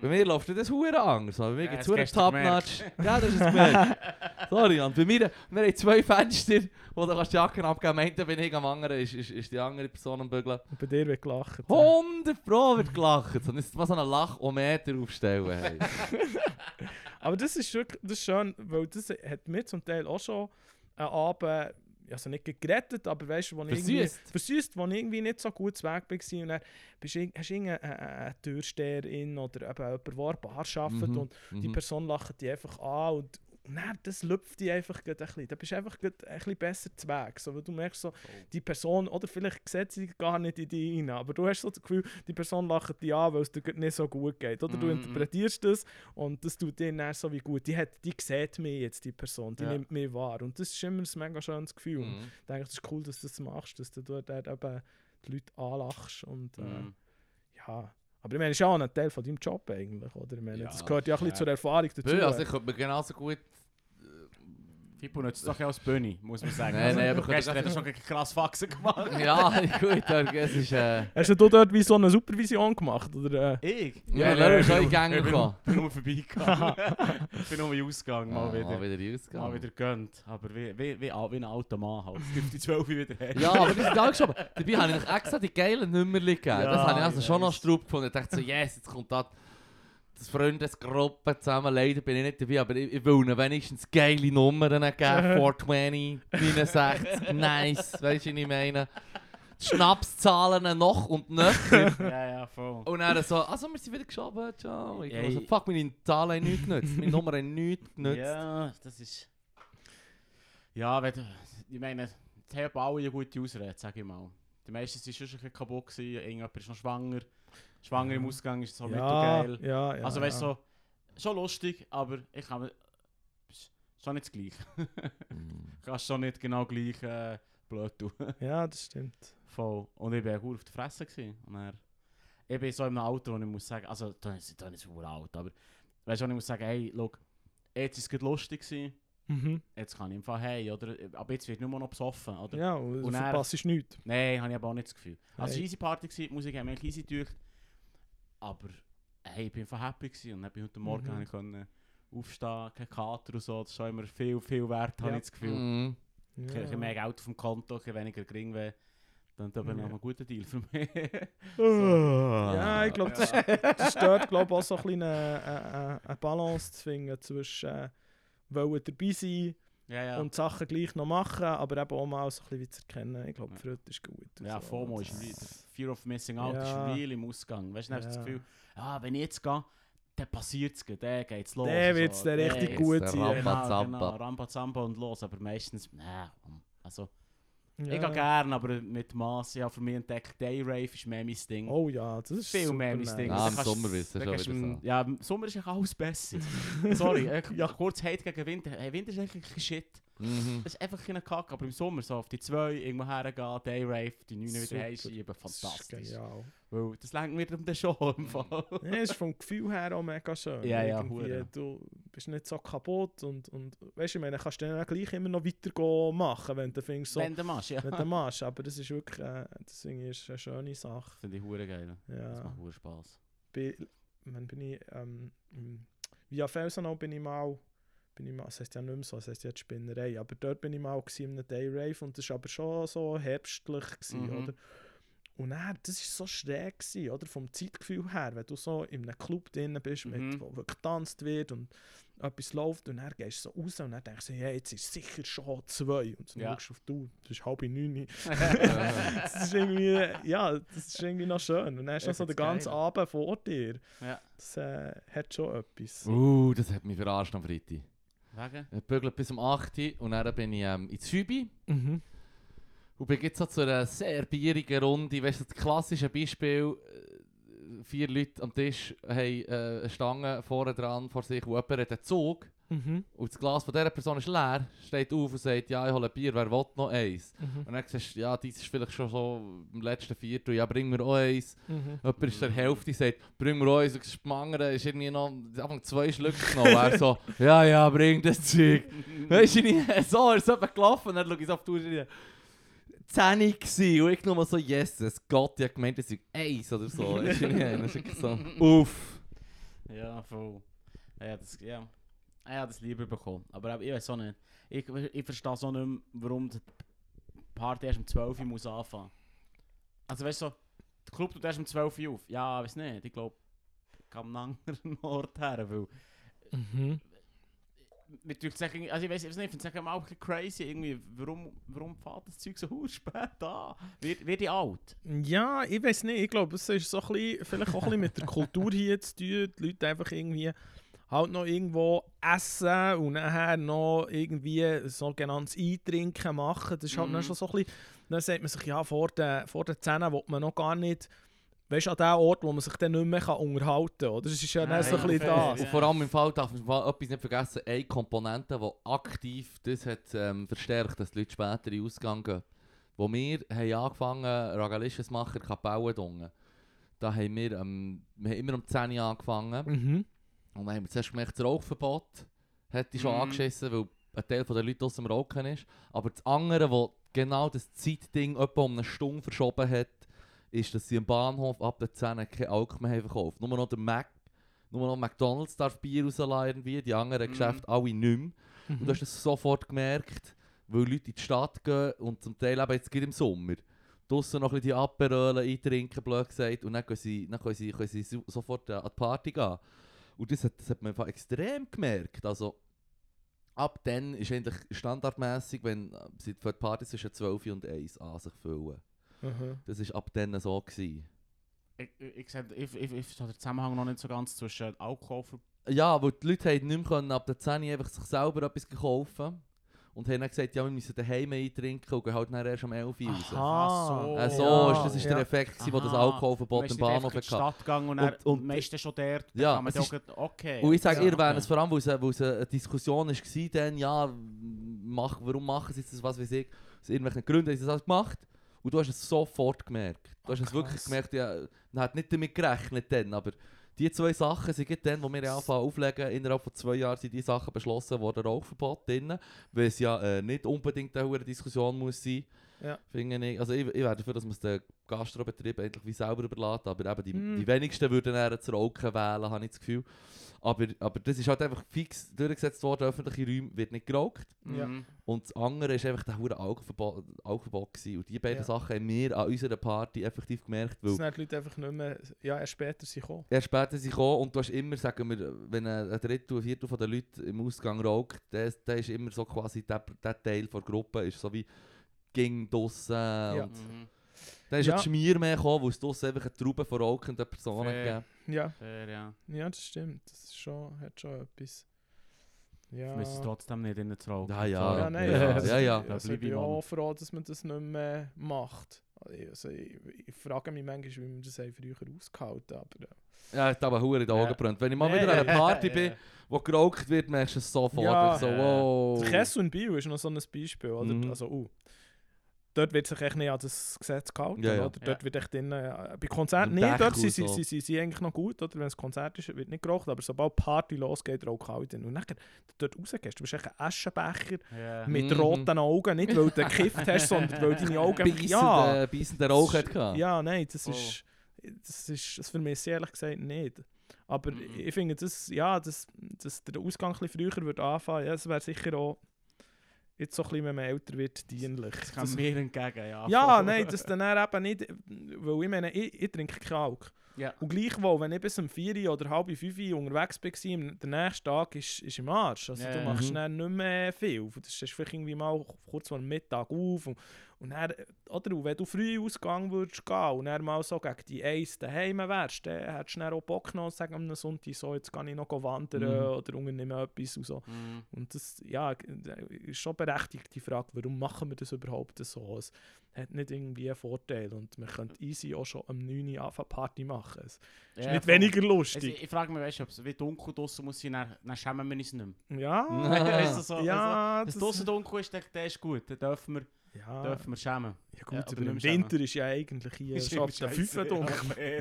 Speaker 2: Bei mir läuft das hure anders, aber bei mir gibt es
Speaker 1: das
Speaker 2: hure Topnotch. Ja, das ist es gemerkt. Sorry, und bei mir, wir haben zwei Fenster, wo du kannst die Jacken abgeben kannst. Einen bin ich, am anderen ist, ist, ist die andere Person am Bügeln.
Speaker 3: Und bei dir wird gelacht.
Speaker 2: 100 Pro wird gelacht. Und jetzt mal so einen Lachometer aufstellen. Hey.
Speaker 3: Aber das ist wirklich das ist schön, weil das hat mir zum Teil auch schon einen Abend, also nicht gerettet, aber weißt du, wo ich irgendwie,
Speaker 2: Versüßt.
Speaker 3: versüßt, wo ich irgendwie nicht so gut Weg war und dann bist du, hast du irgendeine eine, eine Türsteherin oder eben jemand, der an der Bar arbeitet
Speaker 2: Mhm,
Speaker 3: und die
Speaker 2: mhm.
Speaker 3: Person lacht dich einfach an und dann, das lüpft dich einfach ein bisschen. Da bist du einfach ein bisschen besser zu Weg. So, weil du merkst so, die Person, oder vielleicht sieht sie gar nicht in dich rein, aber du hast so das Gefühl, die Person lacht dich an, weil es dir nicht so gut geht. Oder du
Speaker 1: Mhm.
Speaker 3: interpretierst das und das tut dir dann so wie gut. Die, hat, die sieht mich jetzt, die Person, die
Speaker 1: Ja.
Speaker 3: nimmt mich wahr. Und das ist immer ein mega schönes Gefühl. Und
Speaker 2: Mhm.
Speaker 3: ich denke, es ist cool, dass du das machst, dass du dort eben die Leute anlachst und äh,
Speaker 1: Mhm.
Speaker 3: ja. Aber ich meine, es ist ja auch ein Teil von deinem Job eigentlich, oder? Ich meine,
Speaker 2: Ja,
Speaker 3: das gehört ja auch ein bisschen zur Erfahrung dazu.
Speaker 2: Bö, also ich könnte mir genauso gut...
Speaker 1: Fippo nutzt es doch ja als Bunny, muss man sagen.
Speaker 2: Nein, nein, aber
Speaker 1: gestern
Speaker 2: könnte-
Speaker 1: hat er schon krass Faxen gemacht.
Speaker 2: Ja, gut, aber es ist... Äh,
Speaker 3: Hast du dort wie so eine Supervision gemacht? Oder, äh?
Speaker 1: Ich?
Speaker 2: Ja,
Speaker 1: ich
Speaker 2: ist
Speaker 1: bin
Speaker 2: auch in
Speaker 1: nur-
Speaker 2: Gang
Speaker 1: Ich bin nur- vorbeigegangen. ich bin nur in Ausgang, mal wieder.
Speaker 2: wieder rausgegangen.
Speaker 1: Mal wieder gönnt. Aber wie, wie, wie, wie ein alter Mann halt. Es gibt die 12 wieder her.
Speaker 2: Ja, aber das ist auch schon. Dabei habe ich noch extra die geilen Nummer gegeben.
Speaker 1: Ja,
Speaker 2: das habe ich also schon noch. Straub gefunden. Ich dachte so, yes, jetzt kommt da das Freundesgruppe zusammen. Leider bin ich nicht dabei, aber ich, ich will ihnen wenigstens geile Nummern geben. 420, 69, nice. Weißt du, was ich meine? Schnapszahlen noch und nöcher.
Speaker 1: ja, ja, voll.
Speaker 2: Und dann so, also wir sind wieder geschoben, ciao. Ich so, fuck, meine Zahlen haben nichts genutzt. Meine Nummer haben nichts genutzt.
Speaker 1: Ja, das ist... Ja, wenn du... Ich meine, die haben alle eine gute Ausrede, sag ich mal. Die meisten waren schon ein bisschen kaputt, gewesen. irgendjemand ist noch schwanger. Schwanger im
Speaker 3: Ja.
Speaker 1: Ausgang ist so
Speaker 3: ja,
Speaker 1: mittelgeil.
Speaker 3: ja, ja.
Speaker 1: also weißt du,
Speaker 3: ja.
Speaker 1: so, schon lustig, aber ich kann mir... ist Schon nicht das Gleiche.
Speaker 2: Mm.
Speaker 1: Kannst schon nicht genau gleich äh, blöd tun.
Speaker 3: Ja, das stimmt.
Speaker 1: Voll. Und ich war gut auf der Fresse. Gewesen. Und dann, ich bin so in einem Alter, wo ich muss sagen, also da ist da nicht so alt, aber weißt du, ich muss sagen, hey, look, jetzt ist es lustig gewesen,
Speaker 3: Mhm.
Speaker 1: jetzt kann ich einfach hey, oder? Aber jetzt wird nur noch besoffen, oder?
Speaker 3: Ja, und
Speaker 1: Und dann-
Speaker 3: verpasst ist nichts.
Speaker 1: Nein, habe ich aber auch nicht das Gefühl. Also
Speaker 3: Hey.
Speaker 1: easy Party die Musik hat mich easy durch. Aber hey, ich bin einfach happy gewesen und dann bin ich heute Morgen
Speaker 3: Mhm.
Speaker 1: habe ich können aufstehen, kein Kater und so, das ist schon immer viel, viel wert, habe
Speaker 3: Ja.
Speaker 1: ich das Gefühl.
Speaker 2: Mm.
Speaker 1: Ein bisschen mehr Geld auf dem Konto, bisschen weniger gering wäre, dann aber
Speaker 3: Ja.
Speaker 1: noch ein guter Deal für mich.
Speaker 3: Ja, ich glaube, das,
Speaker 1: Ja.
Speaker 3: das stört glaub, auch so ein bisschen eine, eine, eine Balance zu finden zwischen äh, wollen dabei sein
Speaker 1: ja, ja.
Speaker 3: und Sachen gleich noch machen, aber eben auch mal so ein bisschen wie zu erkennen. Ich glaube,
Speaker 1: Ja.
Speaker 3: Freude ist gut.
Speaker 1: ja,
Speaker 3: so.
Speaker 1: FOMO ist real. Fear of Missing Out
Speaker 3: Ja.
Speaker 1: ist real im Ausgang. Weißt du, dann hast du das
Speaker 3: Ja.
Speaker 1: Gefühl, ah, wenn ich jetzt gehe, dann passiert es, dann geht es los.
Speaker 3: Der
Speaker 1: und
Speaker 3: wird's dann richtig
Speaker 1: Der-
Speaker 3: gut sein.
Speaker 2: Rambazamba.
Speaker 1: Genau, genau, Rambazamba und los, aber meistens, nein, also,
Speaker 3: Ja.
Speaker 1: ich gehe gerne, aber mit Mass, ja, für mich entdeckt Day Rave ist mehr mein Ding.
Speaker 3: Oh ja, das ist
Speaker 1: Viel mehr mein. Ding.
Speaker 2: Ja,
Speaker 1: Dann
Speaker 2: im Sommer ja
Speaker 1: dann
Speaker 2: schon wieder.
Speaker 1: Ja, im Sommer ist eigentlich alles besser. Sorry, ja, kurz Hate gegen Winter. Hey, Winter ist eigentlich ein Shit.
Speaker 2: Mhm.
Speaker 1: Das ist einfach ein Kack, aber im Sommer so auf die zwei irgendwo hergehen, Day Rave, die neun wieder
Speaker 3: Super.
Speaker 1: heimschieben,
Speaker 3: Das ist
Speaker 1: fantastisch.
Speaker 3: genial.
Speaker 1: Weil das lenkt mir den Show im Fall.
Speaker 3: Ja, ist vom Gefühl her auch mega schön.
Speaker 1: Ja, ja,
Speaker 3: Irgendwie,
Speaker 1: hure.
Speaker 3: Du bist nicht so kaputt und, und weißt du, ich meine, kannst du dann auch gleich immer noch weitergehen machen, wenn du findest, so,
Speaker 1: Wenn du machst, ja.
Speaker 3: wenn du machst. Aber das ist wirklich äh, das ich, ist eine schöne Sache.
Speaker 1: Finde ich hure geil. Das
Speaker 3: Ja.
Speaker 1: macht hure Spaß.
Speaker 3: Bei, wann bin ich, ähm, via Felsenau bin ich mal, bin ich mal, das heisst ja nicht mehr so, das heisst jetzt Spinnerei, aber dort bin ich mal gewesen in einem Day Rave und das war aber schon so herbstlich, gewesen,
Speaker 1: Mhm.
Speaker 3: oder? Und dann, das war so schräg, gewesen, oder? Vom Zeitgefühl her, wenn du so in einem Club drin bist, mit,
Speaker 1: Mhm.
Speaker 3: wo wirklich getanzt wird und etwas läuft und dann gehst du so raus und dann denkst du, ja, jetzt ist sicher schon zwei. Und dann
Speaker 1: Ja.
Speaker 3: schaust du auf du, das ist halb neun. das ist irgendwie, ja, das ist irgendwie noch schön. Und dann hast du noch so den ganzen
Speaker 1: geil.
Speaker 3: Abend vor dir.
Speaker 1: ja.
Speaker 3: Das äh, hat schon etwas.
Speaker 2: Uh, das hat mich verarscht am Freitag.
Speaker 1: Wegen?
Speaker 2: Ich bügele bis um 8 Uhr und dann bin ich ähm, in Zübi
Speaker 3: Mhm.
Speaker 2: und bin jetzt so zu einer sehr bierigen Runde. Weißt du, das klassische Beispiel, äh, vier Leute am Tisch haben äh, eine Stange vorne dran vor sich und jemand hat einen Zug
Speaker 3: Mhm.
Speaker 2: und das Glas von dieser Person ist leer, steht auf und sagt, ja, ich hole ein Bier, wer will noch eins?
Speaker 3: Mhm.
Speaker 2: Und dann sagst du, ja, dies ist vielleicht schon so im letzten Viertel, ja, bring mir auch eins.
Speaker 3: Mhm.
Speaker 2: Jemand ist der Hälfte, sagt, bring mir auch eins. Und die andere ist irgendwie noch Anfang zwei Schlücke genommen. er so, ja, ja, bring das Zeug. Weißt du so ist es eben gelaufen. Und dann schaue ich so auf die Uhr ich, 10 gsi und ich nur so, yes, es Gott, ich gemeint, es ist eins oder so. Weisst du ist wirklich so, uff.
Speaker 1: Ja, voll. Ja, das, ja. Ah, ja, das lieber bekommen. Aber ich weiß auch nicht. Ich, ich verstehe so nicht mehr, warum die Party erst um 12 Uhr muss anfangen. Also weißt du, so, der Club tut erst um 12 Uhr auf. Ja, weiß nicht. Ich glaube, ich kann an einen anderen Ort her, weil...
Speaker 3: Mhm.
Speaker 1: Mir tut sagen, also ich weiß nicht, ich finde es auch ein bisschen crazy, irgendwie, warum, warum fährt das Zeug so spät an? Wird, wird ich alt?
Speaker 3: Ja, ich weiß nicht. Ich glaube, es ist so ein bisschen, vielleicht auch ein bisschen mit der Kultur hier zu tun. Die Leute einfach irgendwie halt noch irgendwo essen und nachher noch irgendwie sogenanntes Eintrinken machen. Das ist halt
Speaker 1: Mhm.
Speaker 3: dann schon so ein bisschen, dann sagt man sich, ja, vor den, vor den Zähnen will man noch gar nicht, weißt du, an dem Ort, wo man sich dann nicht mehr kann unterhalten kann. oder? Das ist ja
Speaker 1: Ja,
Speaker 3: so ein bisschen das.
Speaker 2: Und vor allem im Fall darf man etwas nicht vergessen, eine Komponente, die aktiv das hat ähm, verstärkt, dass die Leute später in Ausgang gehen. Wo wir haben angefangen Ragalisches zu machen, Kapellen. Da haben wir, ähm, wir haben immer um 10 Uhr angefangen.
Speaker 3: Mhm.
Speaker 2: Und dann haben wir zuerst gemerkt, das Rauchverbot hätte schon
Speaker 1: Mhm.
Speaker 2: angeschissen, weil ein Teil der Leute aus dem Rauchen ist. Aber das andere, wo genau das Zeitding etwa um eine Stunde verschoben hat, ist, dass sie am Bahnhof ab der 10 kein Alkohol mehr haben verkauft. Nur noch der Mac, nur noch McDonalds darf Bier rauslassen irgendwie, die anderen
Speaker 1: Mhm.
Speaker 2: Geschäfte alle nicht mehr.
Speaker 3: Mhm.
Speaker 2: Und du hast das sofort gemerkt, weil Leute in die Stadt gehen und zum Teil eben jetzt im Sommer. Draussen noch ein bisschen die Aperöle eintrinken, blöd gesagt, und dann können sie, dann können sie, können sie so- sofort äh, an die Party gehen. Und das hat, das hat man einfach extrem gemerkt. Also, ab dann ist eigentlich standardmäßig, wenn sie für die Party zwischen 12 und 1 an sich füllen.
Speaker 3: Mhm.
Speaker 2: Das war ab dann so. Gewesen.
Speaker 1: Ich, ich, ich, ich, ich, verstehe den Zusammenhang noch nicht so ganz zwischen Alkohol
Speaker 2: Ja, weil die Leute haben nicht mehr können, ab der 10 Uhr einfach sich selber etwas kaufen und haben dann gesagt, ja, wir müssen daheim eintrinken und gehen halt dann erst um 11 Uhr raus.
Speaker 3: Aha.
Speaker 2: Äh, so
Speaker 3: Ja,
Speaker 2: ist, das ist der
Speaker 3: ja.
Speaker 2: Effekt, gewesen, wo das. Alkoholverbot im Bahnhof hatte.
Speaker 1: Stadt gegangen und,
Speaker 2: Und- und-
Speaker 1: die meisten schon dort.
Speaker 2: Ja, es ist-
Speaker 1: okay.
Speaker 2: Und ich sage,
Speaker 3: Ja,
Speaker 2: ihr
Speaker 1: okay.
Speaker 2: es vor allem, weil es, weil es eine Diskussion war, dann, ja, mach, warum machen sie jetzt das, was weiß ich, aus irgendwelchen Gründen haben sie das gemacht. Und du hast es sofort gemerkt. Du hast
Speaker 3: Ah,
Speaker 2: es wirklich gemerkt, ja, man hat nicht damit gerechnet dann, aber die zwei Sachen sind dann, wo wir anfangen auflegen, innerhalb von zwei Jahren sind die Sachen beschlossen worden, Rauchverbot drin, weil es ja äh, nicht unbedingt eine hohe Diskussion muss sein.
Speaker 3: Ja.
Speaker 2: Finde ich. Also ich, ich wäre dafür, dass man es den Gastrobetrieb endlich wie selber überlässt, aber eben die,
Speaker 3: Mm.
Speaker 2: die wenigsten würden eher zu rauchen wählen, habe ich das Gefühl. Aber, aber das ist halt einfach fix durchgesetzt worden, öffentliche Räume wird nicht geraucht.
Speaker 3: Ja.
Speaker 1: Mhm.
Speaker 2: Und das andere ist einfach der hure Alkoholverbot, Alkoholverbot gewesen. Und die beiden
Speaker 3: Ja.
Speaker 2: Sachen haben wir an unserer Party effektiv gemerkt,
Speaker 3: Das
Speaker 2: weil
Speaker 3: sind die Leute einfach nicht mehr, ja, erst später sind gekommen.
Speaker 2: erst später sind sie gekommen und du hast immer, sagen wir, wenn ein Drittel, ein Viertel von den Leuten im Ausgang raucht, der, der ist immer so quasi, der, der Teil der Gruppe ist so wie ging draussen und
Speaker 1: Mhm.
Speaker 2: dann ist
Speaker 3: Ja.
Speaker 2: ja. die Schmier mehr gekommen, wo es draussen einfach eine Traube von rauchenden Personen
Speaker 1: Fair.
Speaker 2: gegeben
Speaker 3: Ja,
Speaker 1: Fair, ja.
Speaker 3: ja, das stimmt. Das ist schon, hat schon etwas. Ja.
Speaker 1: Ich müsste es trotzdem nicht in zu rauchen.
Speaker 2: Ja, ja.
Speaker 3: Ja, nein,
Speaker 2: Ja,
Speaker 3: ja,
Speaker 2: ja, ja, ja.
Speaker 3: Also
Speaker 1: Da
Speaker 3: ich bin
Speaker 1: ich
Speaker 3: auch froh, dass man das nicht mehr macht. Also ich, ich frage mich manchmal, wie man das früher ausgehalten aber äh,
Speaker 2: Ja, hat aber hure in die Augen
Speaker 1: Ja.
Speaker 2: gebrannt. Wenn ich mal
Speaker 1: Ja,
Speaker 2: wieder an einer
Speaker 1: ja,
Speaker 2: Party
Speaker 1: ja.
Speaker 2: bin, wo geraucht wird, merkst du es sofort.
Speaker 3: Ja.
Speaker 2: so,
Speaker 1: Ja.
Speaker 2: wow.
Speaker 3: Kessel in Bio ist noch so ein Beispiel, oder?
Speaker 2: Mhm.
Speaker 3: Also, uh, dort wird sich echt nicht an das Gesetz gehalten,
Speaker 2: Ja, ja.
Speaker 3: oder? Dort
Speaker 1: Ja.
Speaker 3: wird echt drin, äh, bei Konzerten nicht, dort sind sie, sie, sie, sie eigentlich noch gut, oder? Wenn es Konzert ist, wird nicht geraucht, aber sobald Party losgeht, raucht halt drin. Und dann dort rausgehst, du bist echt ein Aschenbecher
Speaker 1: Ja.
Speaker 3: mit
Speaker 2: Mhm.
Speaker 3: roten Augen, nicht weil du gekifft hast, sondern weil deine Augen einfach, ja,
Speaker 2: beissenden Rauch hat gehabt.
Speaker 3: ja, nein, das
Speaker 1: Voll.
Speaker 3: ist, das ist, das vermisse ich ehrlich gesagt nicht. Aber
Speaker 1: Mhm.
Speaker 3: ich finde, das, ja, dass, dass der Ausgang ein bisschen früher würde anfangen, ja, das wäre sicher auch jetzt so ein bisschen, wenn man älter wird, dienlich.
Speaker 1: Das kann
Speaker 3: Das-
Speaker 1: mir entgegen, ja.
Speaker 3: ja, nein, das dann eben nicht, weil ich meine, ich, ich trinke keinen Alk.
Speaker 1: Ja.
Speaker 3: Und gleichwohl, wenn ich bis um 4 Uhr oder halb 5 Uhr unterwegs war, der nächste Tag ist, ist im Arsch. Also
Speaker 1: Ja,
Speaker 3: du machst
Speaker 2: Mhm.
Speaker 3: dann nicht mehr viel. Du stehst vielleicht irgendwie mal kurz vor dem Mittag auf und, Und dann, oder, wenn du früh ausgegangen würdest gehen und dann mal so gegen die Eis daheim wärst, dann hättest du dann auch Bock noch, sagen am Sonntag so, jetzt kann ich noch wandern
Speaker 2: Mhm.
Speaker 3: oder unternehmen etwas und so.
Speaker 1: Mhm.
Speaker 3: Und das, ja, ist schon berechtigt die Frage, warum machen wir das überhaupt so? Es hat nicht irgendwie einen Vorteil und man könnte easy auch schon am 9 Uhr anfangen Party machen. Es ist
Speaker 1: Ja,
Speaker 3: nicht
Speaker 1: voll.
Speaker 3: weniger
Speaker 1: Also,
Speaker 3: lustig.
Speaker 1: ich frage mich, weißt du, ob es wie dunkel draußen muss sein, dann, dann schämen wir uns nicht mehr.
Speaker 3: ja,
Speaker 1: Weißt du, so, also,
Speaker 3: ja,
Speaker 1: Wenn es draußen dunkel ist, dann, dann ist gut, dann dürfen wir,
Speaker 3: ja,
Speaker 1: dürfen wir schämen.
Speaker 3: ja gut,
Speaker 1: ja,
Speaker 3: aber im Winter ist ja eigentlich hier
Speaker 1: Ist
Speaker 3: schon ab der
Speaker 1: scheisse,
Speaker 3: 5 dunkel.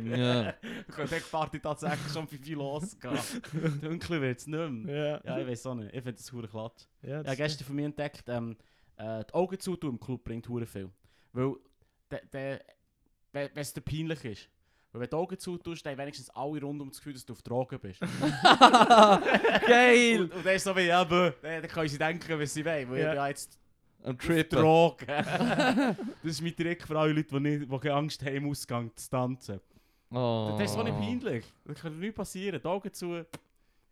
Speaker 2: Ja.
Speaker 1: Könnte die Party tatsächlich schon 5 Uhr losgehen. Dunkel wird es nicht mehr.
Speaker 3: Ja,
Speaker 1: Ja, ich weiß auch nicht. Ich finde das hure glatt.
Speaker 3: ja,
Speaker 1: Ja,
Speaker 3: das-
Speaker 1: gestern von mir entdeckt, ähm, äh, die Augen zutun im Club bringt hure viel. Weil, de, de, wenn es dir peinlich ist. Weil wenn du die Augen zutust, dann haben wenigstens alle rund um das Gefühl, dass du auf Drogen bist.
Speaker 2: Geil!
Speaker 1: und, und dann ist so wie, ja, bö, dann, können sie denken, was sie wollen. Weil
Speaker 3: Ja.
Speaker 1: ich bin ja jetzt
Speaker 2: Am
Speaker 1: auf
Speaker 2: Trippen.
Speaker 1: Drogen. das ist mein Trick für alle Leute, die, nicht, die keine Angst haben, im Ausgang zu tanzen.
Speaker 2: Oh.
Speaker 1: Das ist so nicht peinlich. Das kann nichts passieren. Die Augen zu.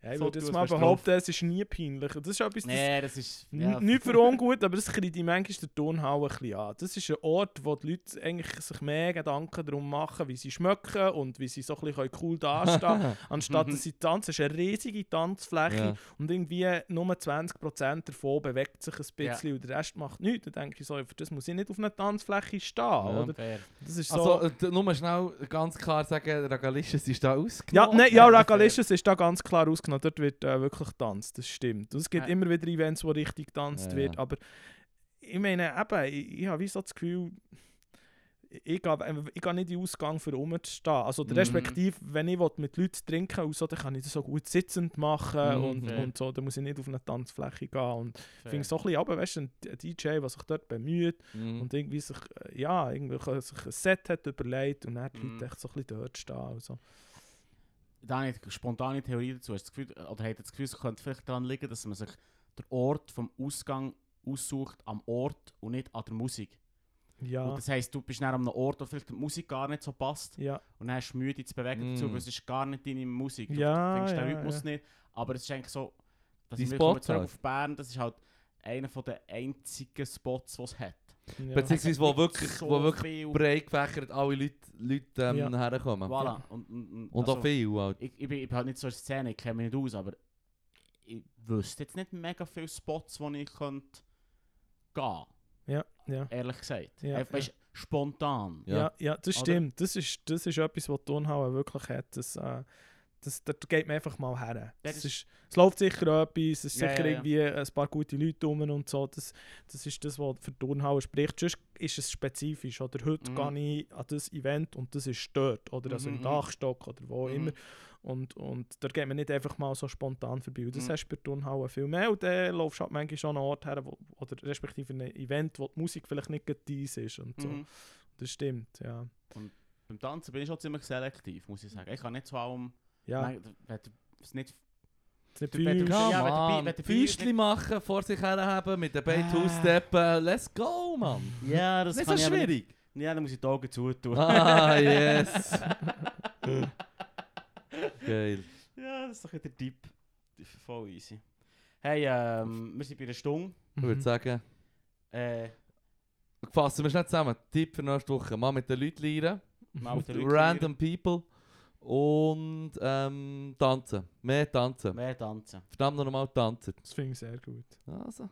Speaker 3: Ja, ich
Speaker 1: So
Speaker 3: würde jetzt mal
Speaker 1: drauf.
Speaker 3: behaupten, es ist nie peinlich. Das ist etwas, das
Speaker 1: Nee, das ist...
Speaker 3: N- Nicht für ungut, aber das kreidet manchmal der Tonhau ein bisschen an. Das ist ein Ort, wo die Leute eigentlich sich mehr Gedanken darum machen, wie sie schmecken und wie sie so ein bisschen cool dastehen anstatt dass sie tanzen. Es ist eine riesige Tanzfläche
Speaker 2: Ja.
Speaker 3: und irgendwie nur 20% davon bewegt sich ein bisschen
Speaker 1: Ja.
Speaker 3: und der Rest macht nichts. Dann denke ich so, für das muss ich nicht auf einer Tanzfläche stehen, oder? Das ist so...
Speaker 2: Also, äh, nur schnell ganz klar sagen, Ragalisches ist da
Speaker 3: ja,
Speaker 2: ausgenommen.
Speaker 3: nein, ja, Ragalicious ist da ganz klar ausgenommen. Dort wird äh, wirklich getanzt, das stimmt. Und es gibt
Speaker 1: Ja.
Speaker 3: immer wieder Events, wo richtig getanzt
Speaker 2: Ja,
Speaker 3: wird. Aber ich meine, eben, ich, ich habe wie so das Gefühl, ich gehe, ich gehe nicht in den Ausgang für rumzustehen. Also
Speaker 2: Mhm.
Speaker 3: respektive, wenn ich mit Leuten trinken will, so, dann kann ich das so gut sitzend machen
Speaker 2: Mhm,
Speaker 3: und,
Speaker 1: fair.
Speaker 3: und so. Dann muss ich nicht auf eine Tanzfläche gehen. Und ich finde so ein bisschen, aber weißt du, ein DJ, der sich dort bemüht
Speaker 2: Mhm.
Speaker 3: und irgendwie sich, äh, ja, irgendwie sich ein Set hat überlegt und dann die
Speaker 1: Mhm.
Speaker 3: Leute echt so ein bisschen dort stehen. Also.
Speaker 1: Da habe ich eine spontane Theorie dazu. Hast du das Gefühl, oder hat das Gefühl, es könnte vielleicht daran liegen, dass man sich den Ort vom Ausgang aussucht am Ort und nicht an der Musik.
Speaker 3: Ja,
Speaker 1: Und das heisst, du bist dann an einem Ort, wo vielleicht die Musik gar nicht so passt
Speaker 3: ja.
Speaker 1: und dann hast du Mühe, dich zu bewegen dazu,
Speaker 2: Mm.
Speaker 1: weil es ist gar nicht deine Musik. Du
Speaker 3: Ja,
Speaker 1: findest den
Speaker 3: ja,
Speaker 1: Rhythmus
Speaker 3: ja.
Speaker 1: nicht. Aber es ist eigentlich so, dass
Speaker 2: Die
Speaker 1: ich komme zurück
Speaker 2: halt.
Speaker 1: auf Bern, das ist halt einer von der einzigen Spots, die es hat.
Speaker 3: Ja.
Speaker 2: Beziehungsweise, wo wirklich,
Speaker 1: so
Speaker 2: wo wirklich breit gefächert alle Leute, Leute ähm,
Speaker 3: Ja.
Speaker 2: herkommen.
Speaker 1: Voilà. Und, und,
Speaker 2: Und
Speaker 1: also,
Speaker 2: auch viel halt.
Speaker 1: Ich, ich, bin, ich bin halt nicht so in der Szene, ich kenne mich nicht aus, aber ich wüsste jetzt nicht mega viele Spots, wo ich könnte gehen
Speaker 3: Ja, ja.
Speaker 1: ehrlich gesagt.
Speaker 3: Ja,
Speaker 1: Einfach, weißt, spontan.
Speaker 2: Ja.
Speaker 3: Ja, ja, das
Speaker 1: Oder?
Speaker 3: stimmt. Das ist, das ist etwas, was Turnhalle wirklich hat. Das, äh, das, da geht man einfach mal her.
Speaker 1: Das
Speaker 3: Das ist, es läuft sicher etwas, es ist
Speaker 1: Ja,
Speaker 3: sicher
Speaker 1: ja,
Speaker 3: irgendwie ein paar gute Leute rum und so. Das, das ist das, was für Turnhalle spricht. Sonst ist es spezifisch. Oder heute
Speaker 1: Mhm.
Speaker 3: gehe ich an das Event und das ist dort. Oder also
Speaker 1: Mhm,
Speaker 3: im
Speaker 1: mhm.
Speaker 3: Dachstock oder wo
Speaker 1: Mhm.
Speaker 3: immer. Und, und da geht man nicht einfach mal so spontan vorbei. Und das
Speaker 1: Mhm.
Speaker 3: hast du bei Turnhalle viel mehr. Und dann laufst du halt manchmal schon an einen Ort her, wo, oder respektive ein Event, wo die Musik vielleicht nicht deins ist. Und so.
Speaker 1: Mhm.
Speaker 3: Das stimmt, ja.
Speaker 1: Beim Tanzen bin ich schon ziemlich selektiv, muss ich sagen. Ich kann nicht so allem...
Speaker 3: Ja,
Speaker 1: Nein, wenn du es nicht... wenn du-. Ja, wenn der der Bi-
Speaker 2: Füßli machen, vor sich herhaben, mit den Beinen
Speaker 1: Ah.
Speaker 2: two-steppen. Let's go, Mann.
Speaker 1: Ja, das
Speaker 2: Nicht so schwierig.
Speaker 1: Ja, dann muss ich die Augen zutun.
Speaker 2: Ah, yes. Geil.
Speaker 1: Ja, das ist doch der Tipp. Voll easy. Hey, ähm, wir sind bei einer Stunde.
Speaker 2: Ich würde
Speaker 3: Mhm.
Speaker 2: sagen,
Speaker 1: Äh,
Speaker 2: fassen wir schnell zusammen. Tipp für nächste Woche. Mal mit den Leuten lernen.
Speaker 1: mal mit den Leuten
Speaker 2: Random People. Und ähm, tanzen. Mehr tanzen.
Speaker 1: Mehr tanzen.
Speaker 2: Verdammt nochmal tanzen.
Speaker 3: Das finde ich sehr gut.
Speaker 2: Also.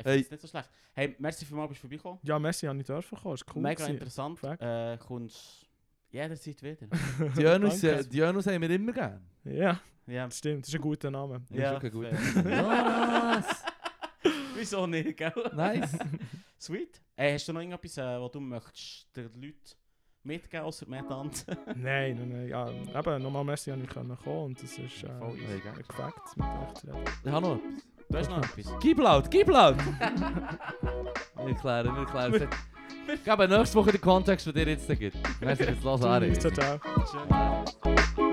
Speaker 1: Ich
Speaker 2: Hey.
Speaker 1: finde es nicht so schlecht. Hey, merci vielmals, bist du vorbeigekommen.
Speaker 3: Ja, merci, habe ich dürfen kommen. Ist cool.
Speaker 1: Mega
Speaker 3: gewesen.
Speaker 1: interessant. Äh, kommst jederzeit wieder.
Speaker 2: Die Janus,
Speaker 3: Danke.
Speaker 2: die Janus haben wir immer gern.
Speaker 3: Ja,
Speaker 1: ja.
Speaker 3: stimmt. Das ist ein guter Name.
Speaker 2: Das ist wirklich gut. Jonas!
Speaker 1: Wieso nicht, gell?
Speaker 2: Nice.
Speaker 1: Sweet. Hey, hast du noch irgendetwas, äh, was du möchtest den Leuten mitgeben, außer mehr tanzen?
Speaker 3: nein, nein, nein. Ja, eben, nochmal merci, habe ich kommen. Und das ist äh,
Speaker 1: Voll easy.
Speaker 3: ein Gefakt mit euch zu reden.
Speaker 2: Ich habe noch etwas.
Speaker 1: Du hast noch etwas?
Speaker 2: Gib laut, gib laut! wir klären, wir klären. Ich gebe nächste Woche den Kontext, den dir jetzt gibt. Merci fürs Hören, Ari.
Speaker 3: Tschüss, ciao, ciao.
Speaker 1: Schön.